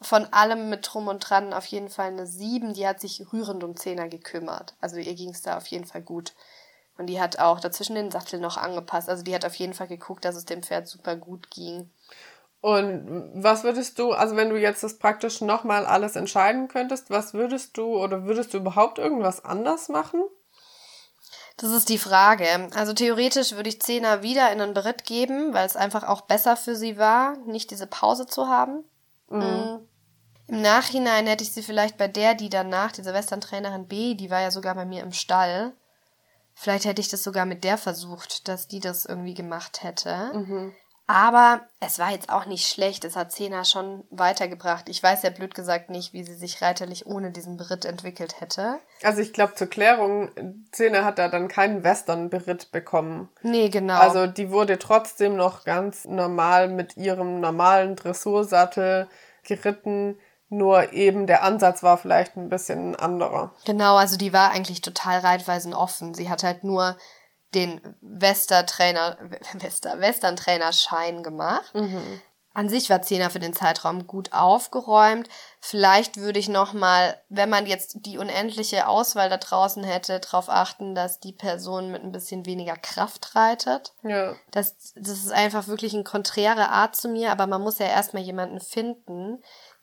von allem mit Drum und Dran auf jeden Fall eine 7. Die hat sich rührend um Zehner gekümmert. Also ihr ging es da auf jeden Fall gut. Und die hat auch dazwischen den Sattel noch angepasst. Also die hat auf jeden Fall geguckt, dass es dem Pferd super gut ging. Und was würdest du, also wenn du jetzt das praktisch nochmal alles entscheiden könntest, was würdest du oder würdest du überhaupt irgendwas anders machen? Das ist die Frage. Also theoretisch würde ich Zehner wieder in einen Beritt geben, weil es einfach auch besser für sie war, nicht diese Pause zu haben. Mhm. Im Nachhinein hätte ich sie vielleicht bei der, die danach, diese Western-Trainerin B, die war ja sogar bei mir im Stall. Vielleicht hätte ich das sogar mit der versucht, dass die das irgendwie gemacht hätte. Mhm. Aber es war jetzt auch nicht schlecht. Es hat Zena schon weitergebracht. Ich weiß ja blöd gesagt nicht, wie sie sich reiterlich ohne diesen Beritt entwickelt hätte. Also ich glaube zur Klärung, Zena hat da dann keinen Western-Beritt bekommen. Nee, genau. Also die wurde trotzdem noch ganz normal mit ihrem normalen Dressursattel geritten. Nur eben der Ansatz war vielleicht ein bisschen anderer. Genau, also die war eigentlich total reitweisen offen. Sie hat halt nur den Wester-Trainer, Wester, Western-Trainer-Schein gemacht. Mhm. An sich war Zehner für den Zeitraum gut aufgeräumt. Vielleicht würde ich nochmal, wenn man jetzt die unendliche Auswahl da draußen hätte, darauf achten, dass die Person mit ein bisschen weniger Kraft reitet. Ja. Das, das ist einfach wirklich eine konträre Art zu mir, aber man muss ja erstmal jemanden finden,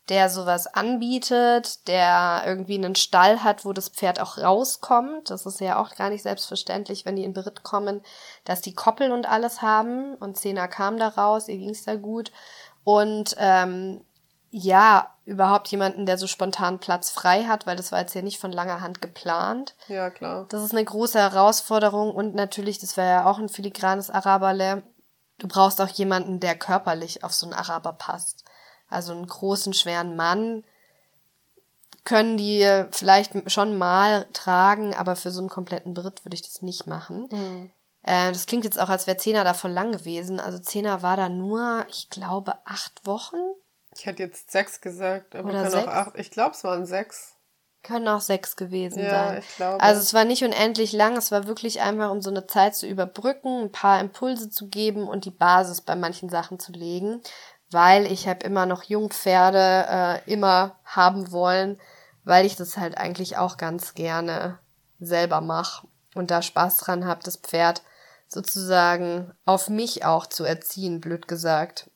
der sowas anbietet, der irgendwie einen Stall hat, wo das Pferd auch rauskommt. Das ist ja auch gar nicht selbstverständlich, wenn die in Beritt kommen, dass die Koppel und alles haben. Und Zena kam da raus, ihr ging's da gut. Und ähm, ja, überhaupt jemanden, der so spontan Platz frei hat, weil das war jetzt ja nicht von langer Hand geplant. Ja, klar. Das ist eine große Herausforderung und natürlich, das wäre ja auch ein filigranes Araberle. Du brauchst auch jemanden, der körperlich auf so einen Araber passt. Also einen großen, schweren Mann können die vielleicht schon mal tragen, aber für so einen kompletten Brit würde ich das nicht machen. Mhm. Äh, das klingt jetzt auch, als wäre Zehner davon lang gewesen. Also Zehner war da nur, ich glaube, acht Wochen ich hätte jetzt sechs gesagt, aber Oder sechs? auch acht. Ich glaube, es waren sechs. Können auch sechs gewesen ja, sein. Ich glaube. Also es war nicht unendlich lang, es war wirklich einfach, um so eine Zeit zu überbrücken, ein paar Impulse zu geben und die Basis bei manchen Sachen zu legen. Weil ich habe immer noch Jungpferde äh, immer haben wollen, weil ich das halt eigentlich auch ganz gerne selber mache und da Spaß dran habe, das Pferd sozusagen auf mich auch zu erziehen, blöd gesagt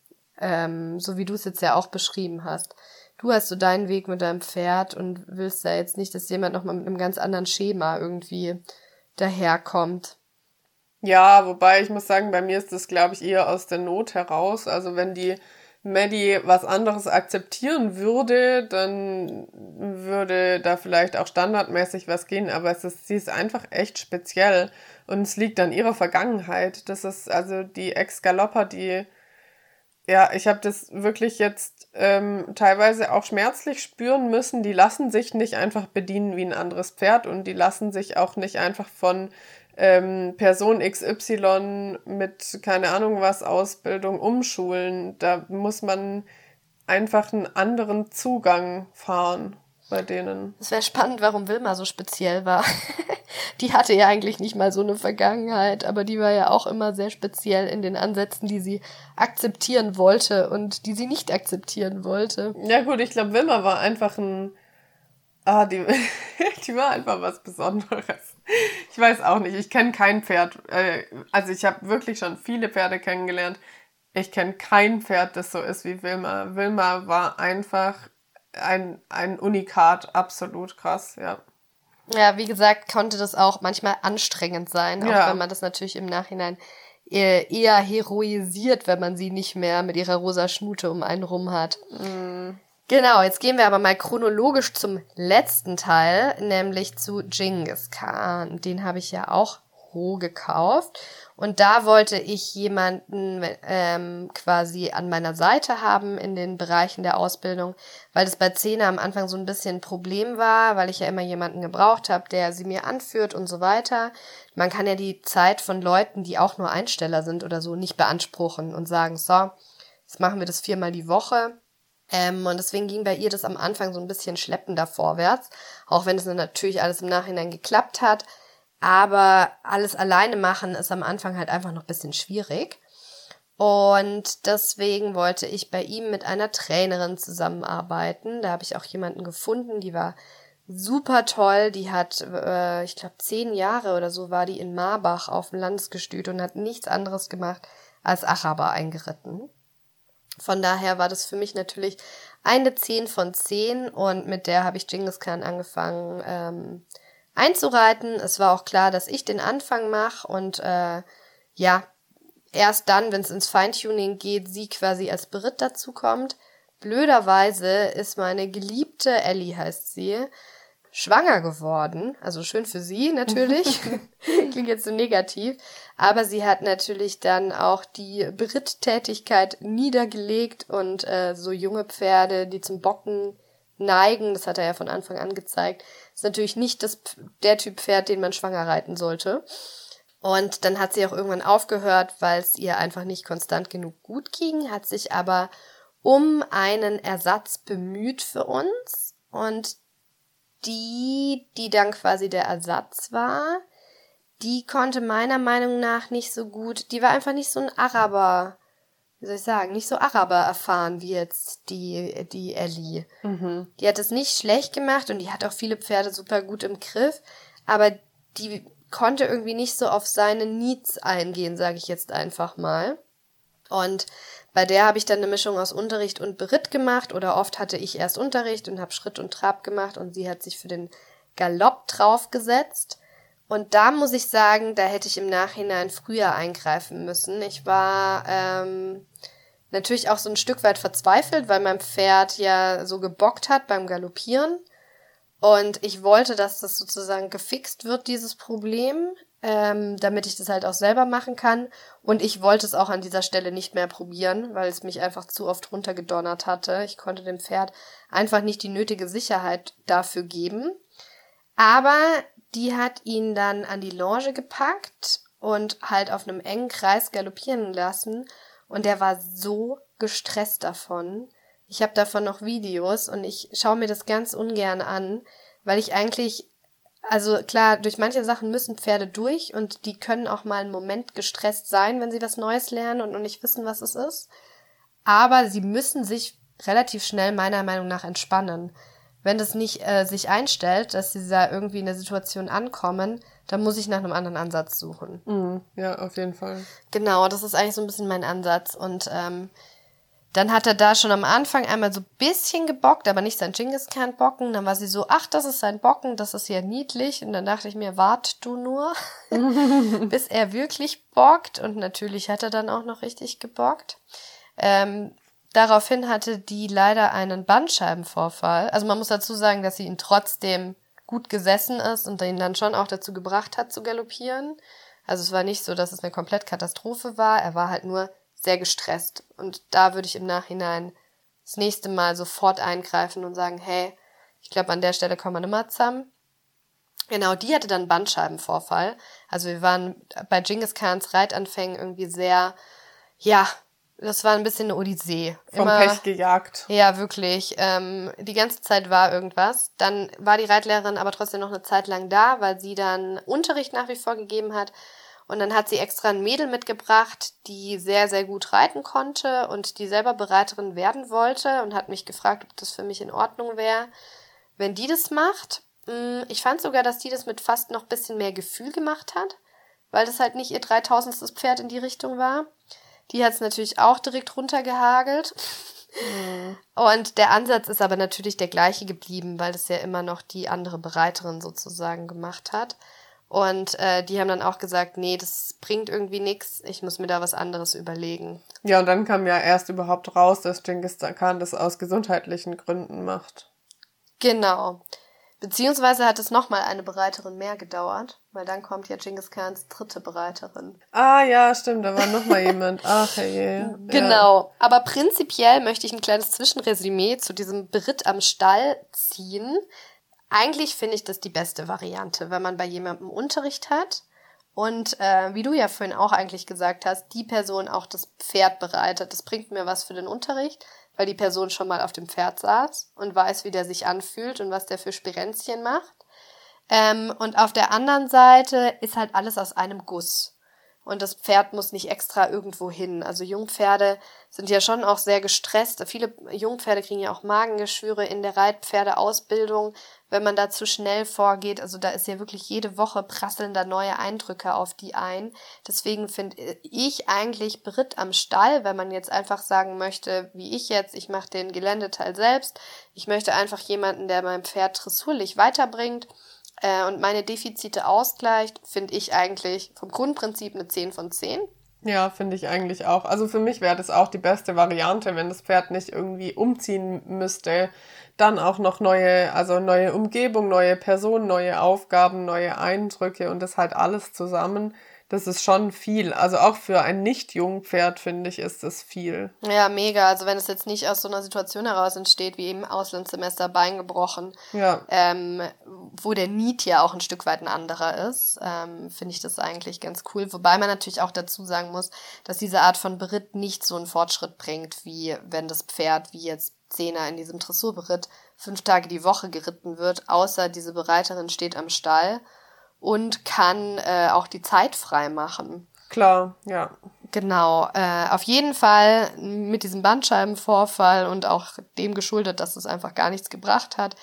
ähm, so wie du es jetzt ja auch beschrieben hast. Du hast so deinen Weg mit deinem Pferd und willst ja jetzt nicht, dass jemand nochmal mit einem ganz anderen Schema irgendwie daherkommt. Ja, wobei ich muss sagen, bei mir ist das, glaube ich, eher aus der Not heraus. Also wenn die Maddie was anderes akzeptieren würde, dann würde da vielleicht auch standardmäßig was gehen, aber es ist, sie ist einfach echt speziell und es liegt an ihrer Vergangenheit. Das ist also die Ex-Galopper, die ja, ich habe das wirklich jetzt ähm, teilweise auch schmerzlich spüren müssen. Die lassen sich nicht einfach bedienen wie ein anderes Pferd und die lassen sich auch nicht einfach von ähm, Person XY mit keine Ahnung was Ausbildung umschulen. Da muss man einfach einen anderen Zugang fahren bei denen. Es wäre spannend, warum Wilma so speziell war. die hatte ja eigentlich nicht mal so eine Vergangenheit, aber die war ja auch immer sehr speziell in den Ansätzen, die sie akzeptieren wollte und die sie nicht akzeptieren wollte. Ja gut, ich glaube, Wilma war einfach ein... Ah, die, die war einfach was Besonderes. Ich weiß auch nicht, ich kenne kein Pferd. Äh, also ich habe wirklich schon viele Pferde kennengelernt. Ich kenne kein Pferd, das so ist wie Wilma. Wilma war einfach ein, ein Unikat, absolut krass, ja. Ja, wie gesagt, konnte das auch manchmal anstrengend sein, auch ja. wenn man das natürlich im Nachhinein eher, eher heroisiert, wenn man sie nicht mehr mit ihrer rosa Schnute um einen rum hat. Mhm. Genau, jetzt gehen wir aber mal chronologisch zum letzten Teil, nämlich zu Genghis Khan. Den habe ich ja auch roh gekauft. Und da wollte ich jemanden ähm, quasi an meiner Seite haben in den Bereichen der Ausbildung, weil das bei Zehner am Anfang so ein bisschen ein Problem war, weil ich ja immer jemanden gebraucht habe, der sie mir anführt und so weiter. Man kann ja die Zeit von Leuten, die auch nur Einsteller sind oder so, nicht beanspruchen und sagen, so, jetzt machen wir das viermal die Woche. Ähm, und deswegen ging bei ihr das am Anfang so ein bisschen schleppender vorwärts, auch wenn es natürlich alles im Nachhinein geklappt hat. Aber alles alleine machen ist am Anfang halt einfach noch ein bisschen schwierig. Und deswegen wollte ich bei ihm mit einer Trainerin zusammenarbeiten. Da habe ich auch jemanden gefunden, die war super toll. Die hat, äh, ich glaube, zehn Jahre oder so war die in Marbach auf dem Landesgestüt und hat nichts anderes gemacht als Araber eingeritten. Von daher war das für mich natürlich eine 10 von 10 und mit der habe ich Genghis Khan angefangen. Ähm, einzureiten. Es war auch klar, dass ich den Anfang mache und äh, ja, erst dann, wenn es ins Feintuning geht, sie quasi als Beritt dazu kommt. Blöderweise ist meine geliebte Ellie, heißt sie, schwanger geworden. Also schön für sie natürlich. Klingt jetzt so negativ. Aber sie hat natürlich dann auch die Britttätigkeit niedergelegt und äh, so junge Pferde, die zum Bocken neigen, das hat er ja von Anfang an gezeigt, ist natürlich nicht das, der Typ Pferd, den man schwanger reiten sollte. Und dann hat sie auch irgendwann aufgehört, weil es ihr einfach nicht konstant genug gut ging, hat sich aber um einen Ersatz bemüht für uns. Und die, die dann quasi der Ersatz war, die konnte meiner Meinung nach nicht so gut, die war einfach nicht so ein Araber wie soll ich sagen, nicht so Araber erfahren wie jetzt die, die Ellie. Mhm. Die hat es nicht schlecht gemacht und die hat auch viele Pferde super gut im Griff, aber die konnte irgendwie nicht so auf seine Needs eingehen, sage ich jetzt einfach mal. Und bei der habe ich dann eine Mischung aus Unterricht und Beritt gemacht oder oft hatte ich erst Unterricht und habe Schritt und Trab gemacht und sie hat sich für den Galopp draufgesetzt. Und da muss ich sagen, da hätte ich im Nachhinein früher eingreifen müssen. Ich war ähm, natürlich auch so ein Stück weit verzweifelt, weil mein Pferd ja so gebockt hat beim Galoppieren. Und ich wollte, dass das sozusagen gefixt wird, dieses Problem, ähm, damit ich das halt auch selber machen kann. Und ich wollte es auch an dieser Stelle nicht mehr probieren, weil es mich einfach zu oft runtergedonnert hatte. Ich konnte dem Pferd einfach nicht die nötige Sicherheit dafür geben. Aber die hat ihn dann an die Longe gepackt und halt auf einem engen Kreis galoppieren lassen. Und der war so gestresst davon. Ich habe davon noch Videos und ich schaue mir das ganz ungern an, weil ich eigentlich, also klar, durch manche Sachen müssen Pferde durch und die können auch mal einen Moment gestresst sein, wenn sie was Neues lernen und noch nicht wissen, was es ist. Aber sie müssen sich relativ schnell meiner Meinung nach entspannen. Wenn das nicht äh, sich einstellt, dass sie da irgendwie in der Situation ankommen, dann muss ich nach einem anderen Ansatz suchen. Mhm, ja, auf jeden Fall. Genau, das ist eigentlich so ein bisschen mein Ansatz. Und ähm, dann hat er da schon am Anfang einmal so bisschen gebockt, aber nicht sein Genghis Khan Bocken. Dann war sie so, ach, das ist sein Bocken, das ist ja niedlich. Und dann dachte ich mir, wart du nur, bis er wirklich bockt. Und natürlich hat er dann auch noch richtig gebockt. Ähm, daraufhin hatte die leider einen Bandscheibenvorfall. Also man muss dazu sagen, dass sie ihn trotzdem gut gesessen ist und ihn dann schon auch dazu gebracht hat zu galoppieren. Also es war nicht so, dass es eine Komplettkatastrophe war. Er war halt nur sehr gestresst. Und da würde ich im Nachhinein das nächste Mal sofort eingreifen und sagen, hey, ich glaube, an der Stelle kommen wir nimmer zusammen. Genau, die hatte dann Bandscheibenvorfall. Also wir waren bei Genghis Khans Reitanfängen irgendwie sehr, ja, das war ein bisschen eine Odyssee. Vom Immer, Pech gejagt. Ja, wirklich. Ähm, die ganze Zeit war irgendwas. Dann war die Reitlehrerin aber trotzdem noch eine Zeit lang da, weil sie dann Unterricht nach wie vor gegeben hat. Und dann hat sie extra ein Mädel mitgebracht, die sehr, sehr gut reiten konnte und die selber Bereiterin werden wollte und hat mich gefragt, ob das für mich in Ordnung wäre, wenn die das macht. Mm, ich fand sogar, dass die das mit fast noch bisschen mehr Gefühl gemacht hat, weil das halt nicht ihr dreitausendstes Pferd in die Richtung war. Die hat es natürlich auch direkt runtergehagelt. Mhm. Und der Ansatz ist aber natürlich der gleiche geblieben, weil das ja immer noch die andere Bereiterin sozusagen gemacht hat. Und äh, die haben dann auch gesagt, nee, das bringt irgendwie nichts, ich muss mir da was anderes überlegen. Ja, und dann kam ja erst überhaupt raus, dass Genghis Khan das aus gesundheitlichen Gründen macht. Genau. Beziehungsweise hat es nochmal eine Bereiterin mehr gedauert, weil dann kommt ja Genghis Khans dritte Bereiterin. Ah ja, stimmt, da war nochmal jemand. Ach hey. Genau. Ja. Aber prinzipiell möchte ich ein kleines Zwischenresümee zu diesem Beritt am Stall ziehen. Eigentlich finde ich das die beste Variante, wenn man bei jemandem Unterricht hat und äh, wie du ja vorhin auch eigentlich gesagt hast, die Person auch das Pferd bereitet. Das bringt mir was für den Unterricht, weil die Person schon mal auf dem Pferd saß und weiß, wie der sich anfühlt und was der für Spirenzchen macht. Ähm, und auf der anderen Seite ist halt alles aus einem Guss und das Pferd muss nicht extra irgendwo hin. Also Jungpferde sind ja schon auch sehr gestresst. Viele Jungpferde kriegen ja auch Magengeschwüre in der Reitpferdeausbildung, wenn man da zu schnell vorgeht. Also da ist ja wirklich jede Woche prasseln da neue Eindrücke auf die ein. Deswegen finde ich eigentlich Brit am Stall, wenn man jetzt einfach sagen möchte, wie ich jetzt, ich mache den Geländeteil selbst. Ich möchte einfach jemanden, der mein Pferd dressurlich weiterbringt äh, und meine Defizite ausgleicht, finde ich eigentlich vom Grundprinzip eine 10 von 10. Ja, finde ich eigentlich auch. Also für mich wäre das auch die beste Variante, wenn das Pferd nicht irgendwie umziehen müsste. Dann auch noch neue, also neue Umgebung, neue Personen, neue Aufgaben, neue Eindrücke und das halt alles zusammen das ist schon viel. Also auch für ein Nicht-Jungpferd, finde ich, ist das viel. Ja, mega. Also wenn es jetzt nicht aus so einer Situation heraus entsteht, wie eben Auslandssemester Bein gebrochen, ja. ähm, wo der Need ja auch ein Stück weit ein anderer ist, ähm, finde ich das eigentlich ganz cool. Wobei man natürlich auch dazu sagen muss, dass diese Art von Beritt nicht so einen Fortschritt bringt, wie wenn das Pferd, wie jetzt Zehner in diesem Dressurberitt, fünf Tage die Woche geritten wird, außer diese Bereiterin steht am Stall und kann äh, auch die Zeit frei machen. Klar, ja. Genau, äh, auf jeden Fall mit diesem Bandscheibenvorfall und auch dem geschuldet, dass es einfach gar nichts gebracht hat.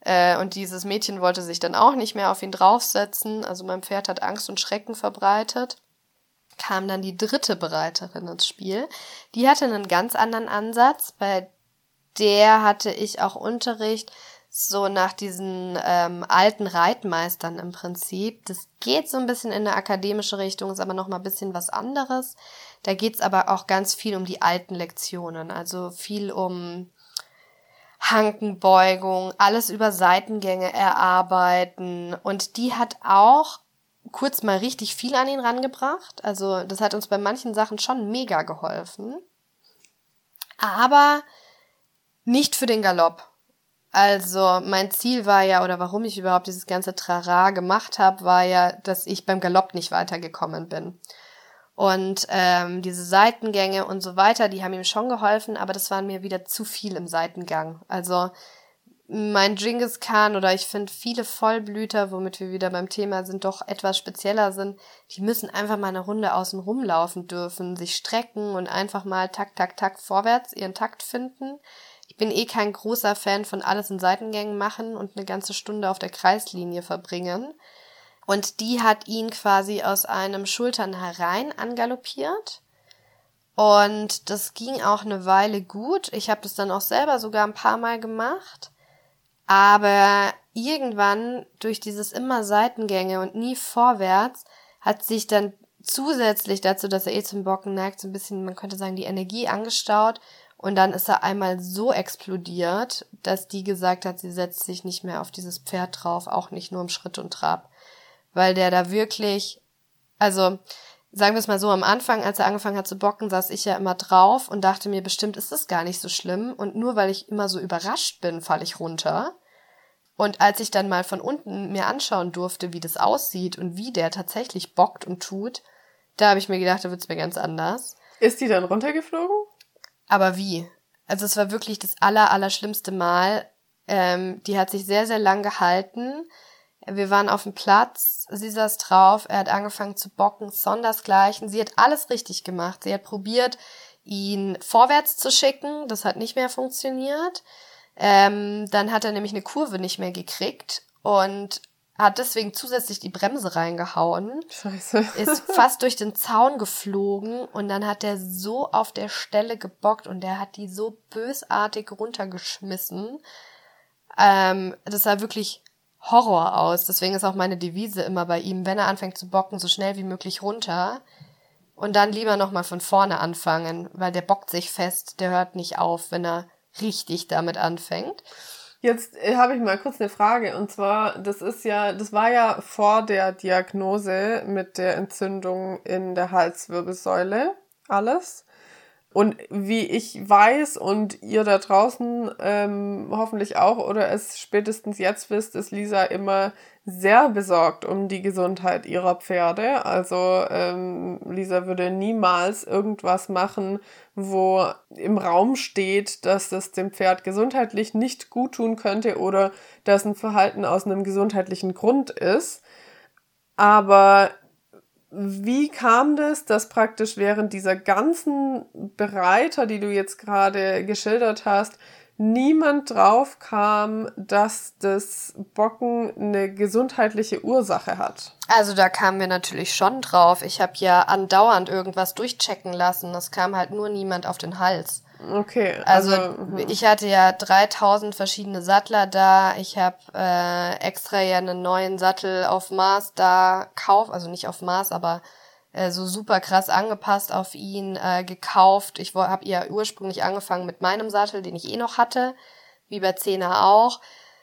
Äh, und dieses Mädchen wollte sich dann auch nicht mehr auf ihn draufsetzen. Also mein Pferd hat Angst und Schrecken verbreitet. kam dann die dritte Bereiterin ins Spiel. Die hatte einen ganz anderen Ansatz. Bei der hatte ich auch Unterricht so nach diesen ähm, alten Reitmeistern im Prinzip. Das geht so ein bisschen in eine akademische Richtung, ist aber noch mal ein bisschen was anderes. Da geht's aber auch ganz viel um die alten Lektionen, also viel um Hankenbeugung, alles über Seitengänge erarbeiten. Und die hat auch kurz mal richtig viel an ihn rangebracht. Also das hat uns bei manchen Sachen schon mega geholfen. Aber nicht für den Galopp. Also mein Ziel war ja, oder warum ich überhaupt dieses ganze Trara gemacht habe, war ja, dass ich beim Galopp nicht weitergekommen bin. Und ähm, diese Seitengänge und so weiter, die haben ihm schon geholfen, aber das waren mir wieder zu viel im Seitengang. Also mein Genghis Khan oder ich finde viele Vollblüter, womit wir wieder beim Thema sind, doch etwas spezieller sind, die müssen einfach mal eine Runde außen rumlaufen dürfen, sich strecken und einfach mal tak, tak, tak vorwärts ihren Takt finden. Bin eh kein großer Fan von alles in Seitengängen machen und eine ganze Stunde auf der Kreislinie verbringen. Und die hat ihn quasi aus einem Schultern herein angaloppiert. Und das ging auch eine Weile gut. Ich habe das dann auch selber sogar ein paar Mal gemacht. Aber irgendwann durch dieses immer Seitengänge und nie vorwärts hat sich dann zusätzlich dazu, dass er eh zum Bocken neigt, so ein bisschen, man könnte sagen, die Energie angestaut. Und dann ist er einmal so explodiert, dass die gesagt hat, sie setzt sich nicht mehr auf dieses Pferd drauf, auch nicht nur im Schritt und Trab. Weil der da wirklich, also sagen wir es mal so, am Anfang, als er angefangen hat zu bocken, saß ich ja immer drauf und dachte mir, bestimmt ist das gar nicht so schlimm. Und nur weil ich immer so überrascht bin, falle ich runter. Und als ich dann mal von unten mir anschauen durfte, wie das aussieht und wie der tatsächlich bockt und tut, da habe ich mir gedacht, da wird's mir ganz anders. Ist die dann runtergeflogen? Aber wie? Also es war wirklich das aller, aller schlimmste Mal. Ähm, die hat sich sehr, sehr lang gehalten. Wir waren auf dem Platz, sie saß drauf, er hat angefangen zu bocken, sondersgleichen. Sie hat alles richtig gemacht. Sie hat probiert, ihn vorwärts zu schicken, das hat nicht mehr funktioniert. Ähm, dann hat er nämlich eine Kurve nicht mehr gekriegt und hat deswegen zusätzlich die Bremse reingehauen. Scheiße. Ist fast durch den Zaun geflogen und dann hat er so auf der Stelle gebockt und der hat die so bösartig runtergeschmissen. Ähm, das war wirklich Horror aus. Deswegen ist auch meine Devise immer bei ihm, wenn er anfängt zu bocken, so schnell wie möglich runter. Und dann lieber nochmal von vorne anfangen, weil der bockt sich fest, der hört nicht auf, wenn er richtig damit anfängt. Jetzt äh, habe ich mal kurz eine Frage und zwar, das ist ja, das war ja vor der Diagnose mit der Entzündung in der Halswirbelsäule alles. Und wie ich weiß und ihr da draußen ähm, hoffentlich auch oder es spätestens jetzt wisst, ist Lisa immer sehr besorgt um die Gesundheit ihrer Pferde. Also ähm, Lisa würde niemals irgendwas machen, wo im Raum steht, dass das dem Pferd gesundheitlich nicht gut tun könnte oder dass ein Verhalten aus einem gesundheitlichen Grund ist. Aber wie kam das, dass praktisch während dieser ganzen Bereiter, die du jetzt gerade geschildert hast, niemand drauf kam, dass das Bocken eine gesundheitliche Ursache hat? Also da kamen wir natürlich schon drauf. Ich habe ja andauernd irgendwas durchchecken lassen. Es kam halt nur niemand auf den Hals. Okay. Also, also mhm. ich hatte ja 3000 verschiedene Sattler da. Ich habe äh, extra ja einen neuen Sattel auf Maß da kauf, also nicht auf Maß, aber äh, so super krass angepasst auf ihn äh, gekauft. Ich habe ja ursprünglich angefangen mit meinem Sattel, den ich eh noch hatte, wie bei Zehner auch.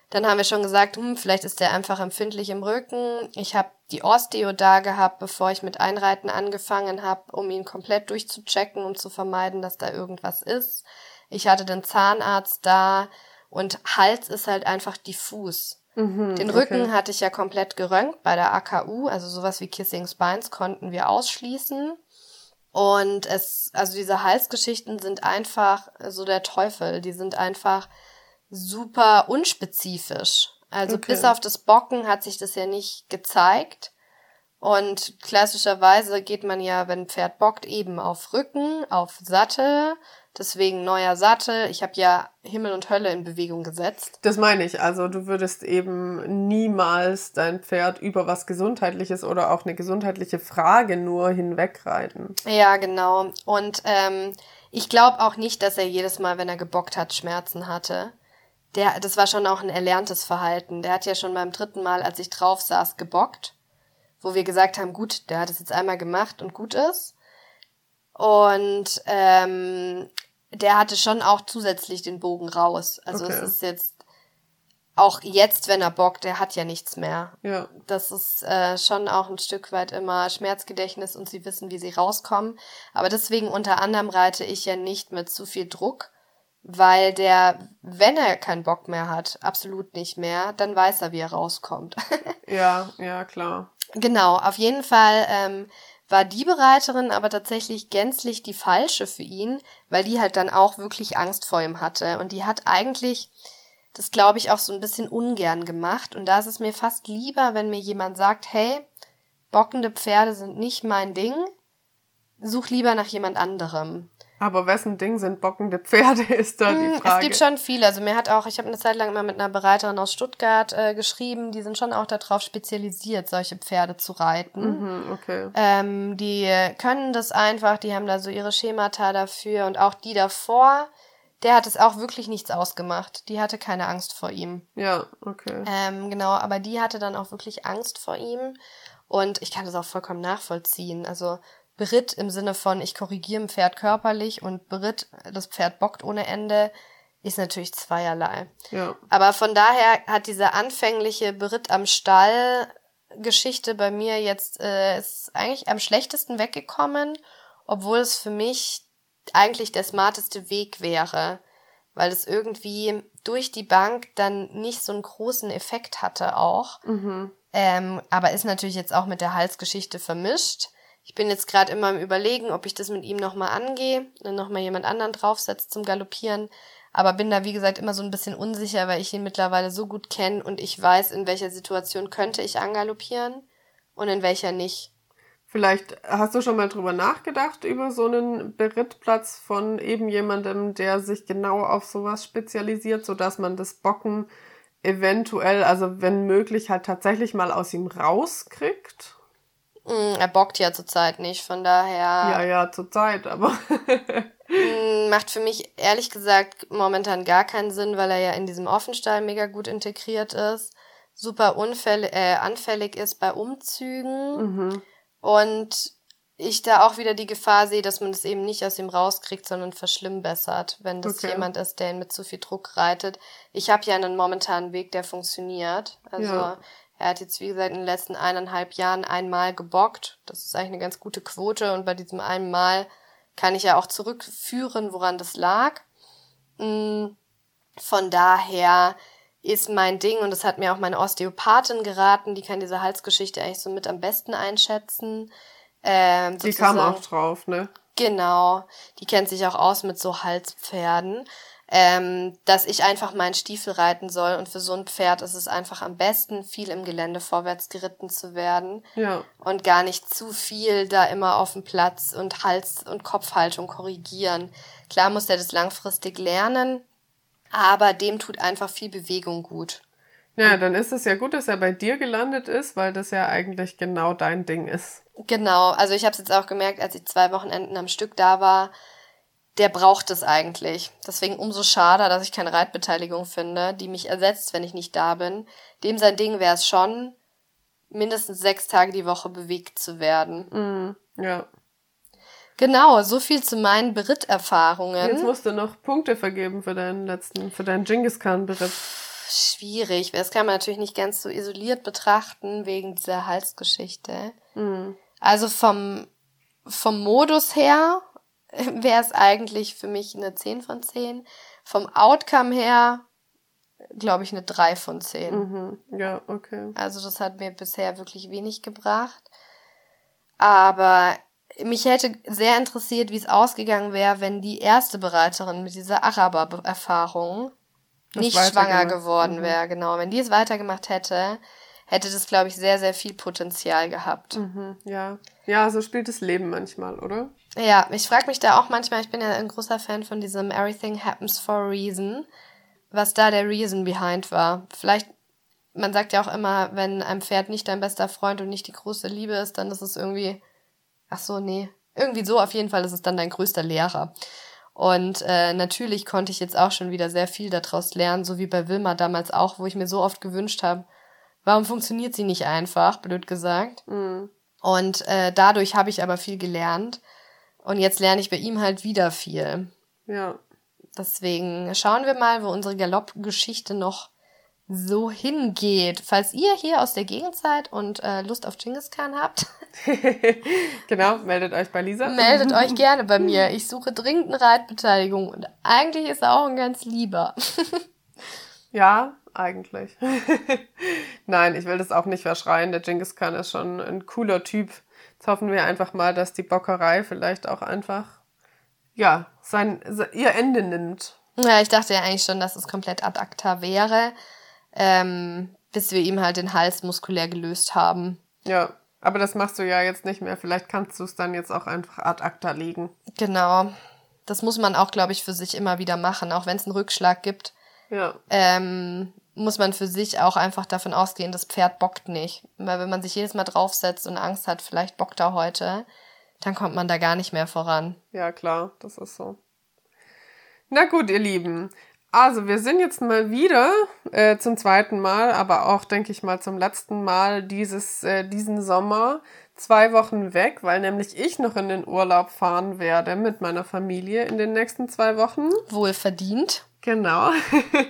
Dann haben wir schon gesagt, hm, vielleicht ist der einfach empfindlich im Rücken. Ich habe die Osteo da gehabt, bevor ich mit Einreiten angefangen habe, um ihn komplett durchzuchecken, um zu vermeiden, dass da irgendwas ist. Ich hatte den Zahnarzt da und Hals ist halt einfach diffus. Mhm, den Rücken okay. hatte ich ja komplett geröntgt bei der AKU, also sowas wie Kissing Spines konnten wir ausschließen. Und es, also diese Halsgeschichten sind einfach so der Teufel. Die sind einfach super unspezifisch. Also okay. bis auf das Bocken hat sich das ja nicht gezeigt. Und klassischerweise geht man ja, wenn ein Pferd bockt, eben auf Rücken, auf Sattel, Deswegen neuer Sattel. Ich habe ja Himmel und Hölle in Bewegung gesetzt. Das meine ich. Also du würdest eben niemals dein Pferd über was Gesundheitliches oder auch eine gesundheitliche Frage nur hinwegreiten. Ja, genau. Und ähm, ich glaube auch nicht, dass er jedes Mal, wenn er gebockt hat, Schmerzen hatte. Der, das war schon auch ein erlerntes Verhalten. Der hat ja schon beim dritten Mal, als ich drauf saß, gebockt. Wo wir gesagt haben, gut, der hat es jetzt einmal gemacht und gut ist. Und ähm, der hatte schon auch zusätzlich den Bogen raus. Also okay. es ist jetzt auch jetzt, wenn er bockt, der hat ja nichts mehr. Ja. Das ist äh, schon auch ein Stück weit immer Schmerzgedächtnis und sie wissen, wie sie rauskommen. Aber deswegen unter anderem reite ich ja nicht mit zu viel Druck, weil der, wenn er keinen Bock mehr hat, absolut nicht mehr, dann weiß er, wie er rauskommt. ja, ja, klar. Genau, auf jeden Fall ähm, war die Bereiterin aber tatsächlich gänzlich die falsche für ihn, weil die halt dann auch wirklich Angst vor ihm hatte. Und die hat eigentlich das, glaube ich, auch so ein bisschen ungern gemacht. Und da ist es mir fast lieber, wenn mir jemand sagt, hey, bockende Pferde sind nicht mein Ding, such lieber nach jemand anderem. Aber wessen Ding sind bockende Pferde, ist da die Frage. Es gibt schon viele. Also mir hat auch, ich habe eine Zeit lang mal mit einer Bereiterin aus Stuttgart äh, geschrieben, die sind schon auch darauf spezialisiert, solche Pferde zu reiten. Mhm, okay. Ähm, die können das einfach, die haben da so ihre Schemata dafür und auch die davor, der hat es auch wirklich nichts ausgemacht. Die hatte keine Angst vor ihm. Ja, okay. Ähm, genau, aber die hatte dann auch wirklich Angst vor ihm. Und ich kann das auch vollkommen nachvollziehen. Also Beritt im Sinne von, ich korrigiere ein Pferd körperlich und Beritt, das Pferd bockt ohne Ende, ist natürlich zweierlei. Ja. Aber von daher hat diese anfängliche Beritt am Stall Geschichte bei mir jetzt äh, ist eigentlich am schlechtesten weggekommen, obwohl es für mich eigentlich der smarteste Weg wäre, weil es irgendwie durch die Bank dann nicht so einen großen Effekt hatte auch. Mhm. Ähm, aber ist natürlich jetzt auch mit der Halsgeschichte vermischt. Ich bin jetzt gerade immer im Überlegen, ob ich das mit ihm nochmal angehe und nochmal jemand anderen draufsetze zum Galoppieren. Aber bin da, wie gesagt, immer so ein bisschen unsicher, weil ich ihn mittlerweile so gut kenne und ich weiß, in welcher Situation könnte ich angaloppieren und in welcher nicht. Vielleicht hast du schon mal drüber nachgedacht, über so einen Berittplatz von eben jemandem, der sich genau auf sowas spezialisiert, sodass man das Bocken eventuell, also wenn möglich, halt tatsächlich mal aus ihm rauskriegt? Mm, er bockt ja zurzeit nicht, von daher. Ja, ja, zurzeit, aber. Mm, macht für mich ehrlich gesagt momentan gar keinen Sinn, weil er ja in diesem Offenstall mega gut integriert ist, super unfällig, äh, anfällig ist bei Umzügen mhm. und ich da auch wieder die Gefahr sehe, dass man das eben nicht aus ihm rauskriegt, sondern verschlimmbessert, wenn das okay. jemand ist, der ihn mit zu viel Druck reitet. Ich habe ja einen momentanen Weg, der funktioniert. Also ja. Er hat jetzt, wie gesagt, in den letzten eineinhalb Jahren einmal gebockt. Das ist eigentlich eine ganz gute Quote und bei diesem einen Mal kann ich ja auch zurückführen, woran das lag. Mm, von daher ist mein Ding, und das hat mir auch meine Osteopathin geraten, die kann diese Halsgeschichte eigentlich so mit am besten einschätzen. Ähm, die kam auch drauf, ne? Genau. Die kennt sich auch aus mit so Halspferden ähm, dass ich einfach meinen Stiefel reiten soll. Und für so ein Pferd ist es einfach am besten, viel im Gelände vorwärts geritten zu werden. Ja. Und gar nicht zu viel da immer auf dem Platz und Hals- und Kopfhaltung korrigieren. Klar muss der das langfristig lernen, aber dem tut einfach viel Bewegung gut. Ja, dann ist es ja gut, dass er bei dir gelandet ist, weil das ja eigentlich genau dein Ding ist. Genau, also ich habe es jetzt auch gemerkt, als ich zwei Wochenenden am Stück da war, der braucht es eigentlich. Deswegen umso schade, dass ich keine Reitbeteiligung finde, die mich ersetzt, wenn ich nicht da bin. Dem sein Ding wäre es schon, mindestens sechs Tage die Woche bewegt zu werden. Mm, ja. Genau, so viel zu meinen Beritterfahrungen. Jetzt musst du noch Punkte vergeben für deinen letzten, für deinen Genghis Khan Beritt. Schwierig. Das kann man natürlich nicht ganz so isoliert betrachten, wegen dieser Halsgeschichte. Mm. Also vom, vom Modus her wäre es eigentlich für mich eine 10 von 10. Vom Outcome her glaube ich eine 3 von 10. Mhm. Ja, okay. Also das hat mir bisher wirklich wenig gebracht. Aber mich hätte sehr interessiert, wie es ausgegangen wäre, wenn die erste Bereiterin mit dieser Araber-Erfahrung nicht schwanger geworden mhm. wäre. Genau, wenn die es weitergemacht hätte, hätte das, glaube ich, sehr, sehr viel Potenzial gehabt. Mhm, ja. Ja, so spielt das Leben manchmal, oder? Ja, ich frage mich da auch manchmal, ich bin ja ein großer Fan von diesem Everything Happens for a Reason, was da der Reason behind war. Vielleicht, man sagt ja auch immer, wenn ein Pferd nicht dein bester Freund und nicht die große Liebe ist, dann ist es irgendwie, ach so, nee, irgendwie so auf jeden Fall ist es dann dein größter Lehrer. Und äh, natürlich konnte ich jetzt auch schon wieder sehr viel daraus lernen, so wie bei Wilma damals auch, wo ich mir so oft gewünscht habe, warum funktioniert sie nicht einfach, blöd gesagt. Mhm. Und äh, dadurch habe ich aber viel gelernt. Und jetzt lerne ich bei ihm halt wieder viel. Ja. Deswegen schauen wir mal, wo unsere Galoppgeschichte noch so hingeht. Falls ihr hier aus der Gegend seid und äh, Lust auf Genghis Khan habt. genau, meldet euch bei Lisa. Meldet euch gerne bei mir. Ich suche dringend eine Reitbeteiligung und eigentlich ist er auch ein ganz lieber. ja, eigentlich. Nein, ich will das auch nicht verschreien. Der Genghis Khan ist schon ein cooler Typ. Jetzt hoffen wir einfach mal, dass die Bockerei vielleicht auch einfach, ja, sein, ihr Ende nimmt. Ja, ich dachte ja eigentlich schon, dass es komplett ad acta wäre, ähm, bis wir ihm halt den Hals muskulär gelöst haben. Ja, aber das machst du ja jetzt nicht mehr. Vielleicht kannst du es dann jetzt auch einfach ad acta legen. Genau. Das muss man auch, glaube ich, für sich immer wieder machen, auch wenn es einen Rückschlag gibt. Ja. Ähm, muss man für sich auch einfach davon ausgehen, das Pferd bockt nicht. Weil wenn man sich jedes Mal draufsetzt und Angst hat, vielleicht bockt er heute, dann kommt man da gar nicht mehr voran. Ja, klar, das ist so. Na gut, ihr Lieben. Also, wir sind jetzt mal wieder äh, zum zweiten Mal, aber auch, denke ich mal, zum letzten Mal dieses, äh, diesen Sommer zwei Wochen weg, weil nämlich ich noch in den Urlaub fahren werde mit meiner Familie in den nächsten zwei Wochen. Wohl verdient. Genau.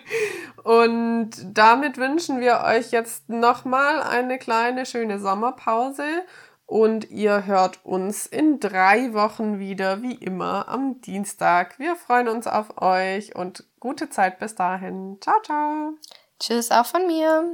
Und damit wünschen wir euch jetzt nochmal eine kleine schöne Sommerpause und ihr hört uns in drei Wochen wieder, wie immer, am Dienstag. Wir freuen uns auf euch und gute Zeit bis dahin. Ciao, ciao. Tschüss auch von mir.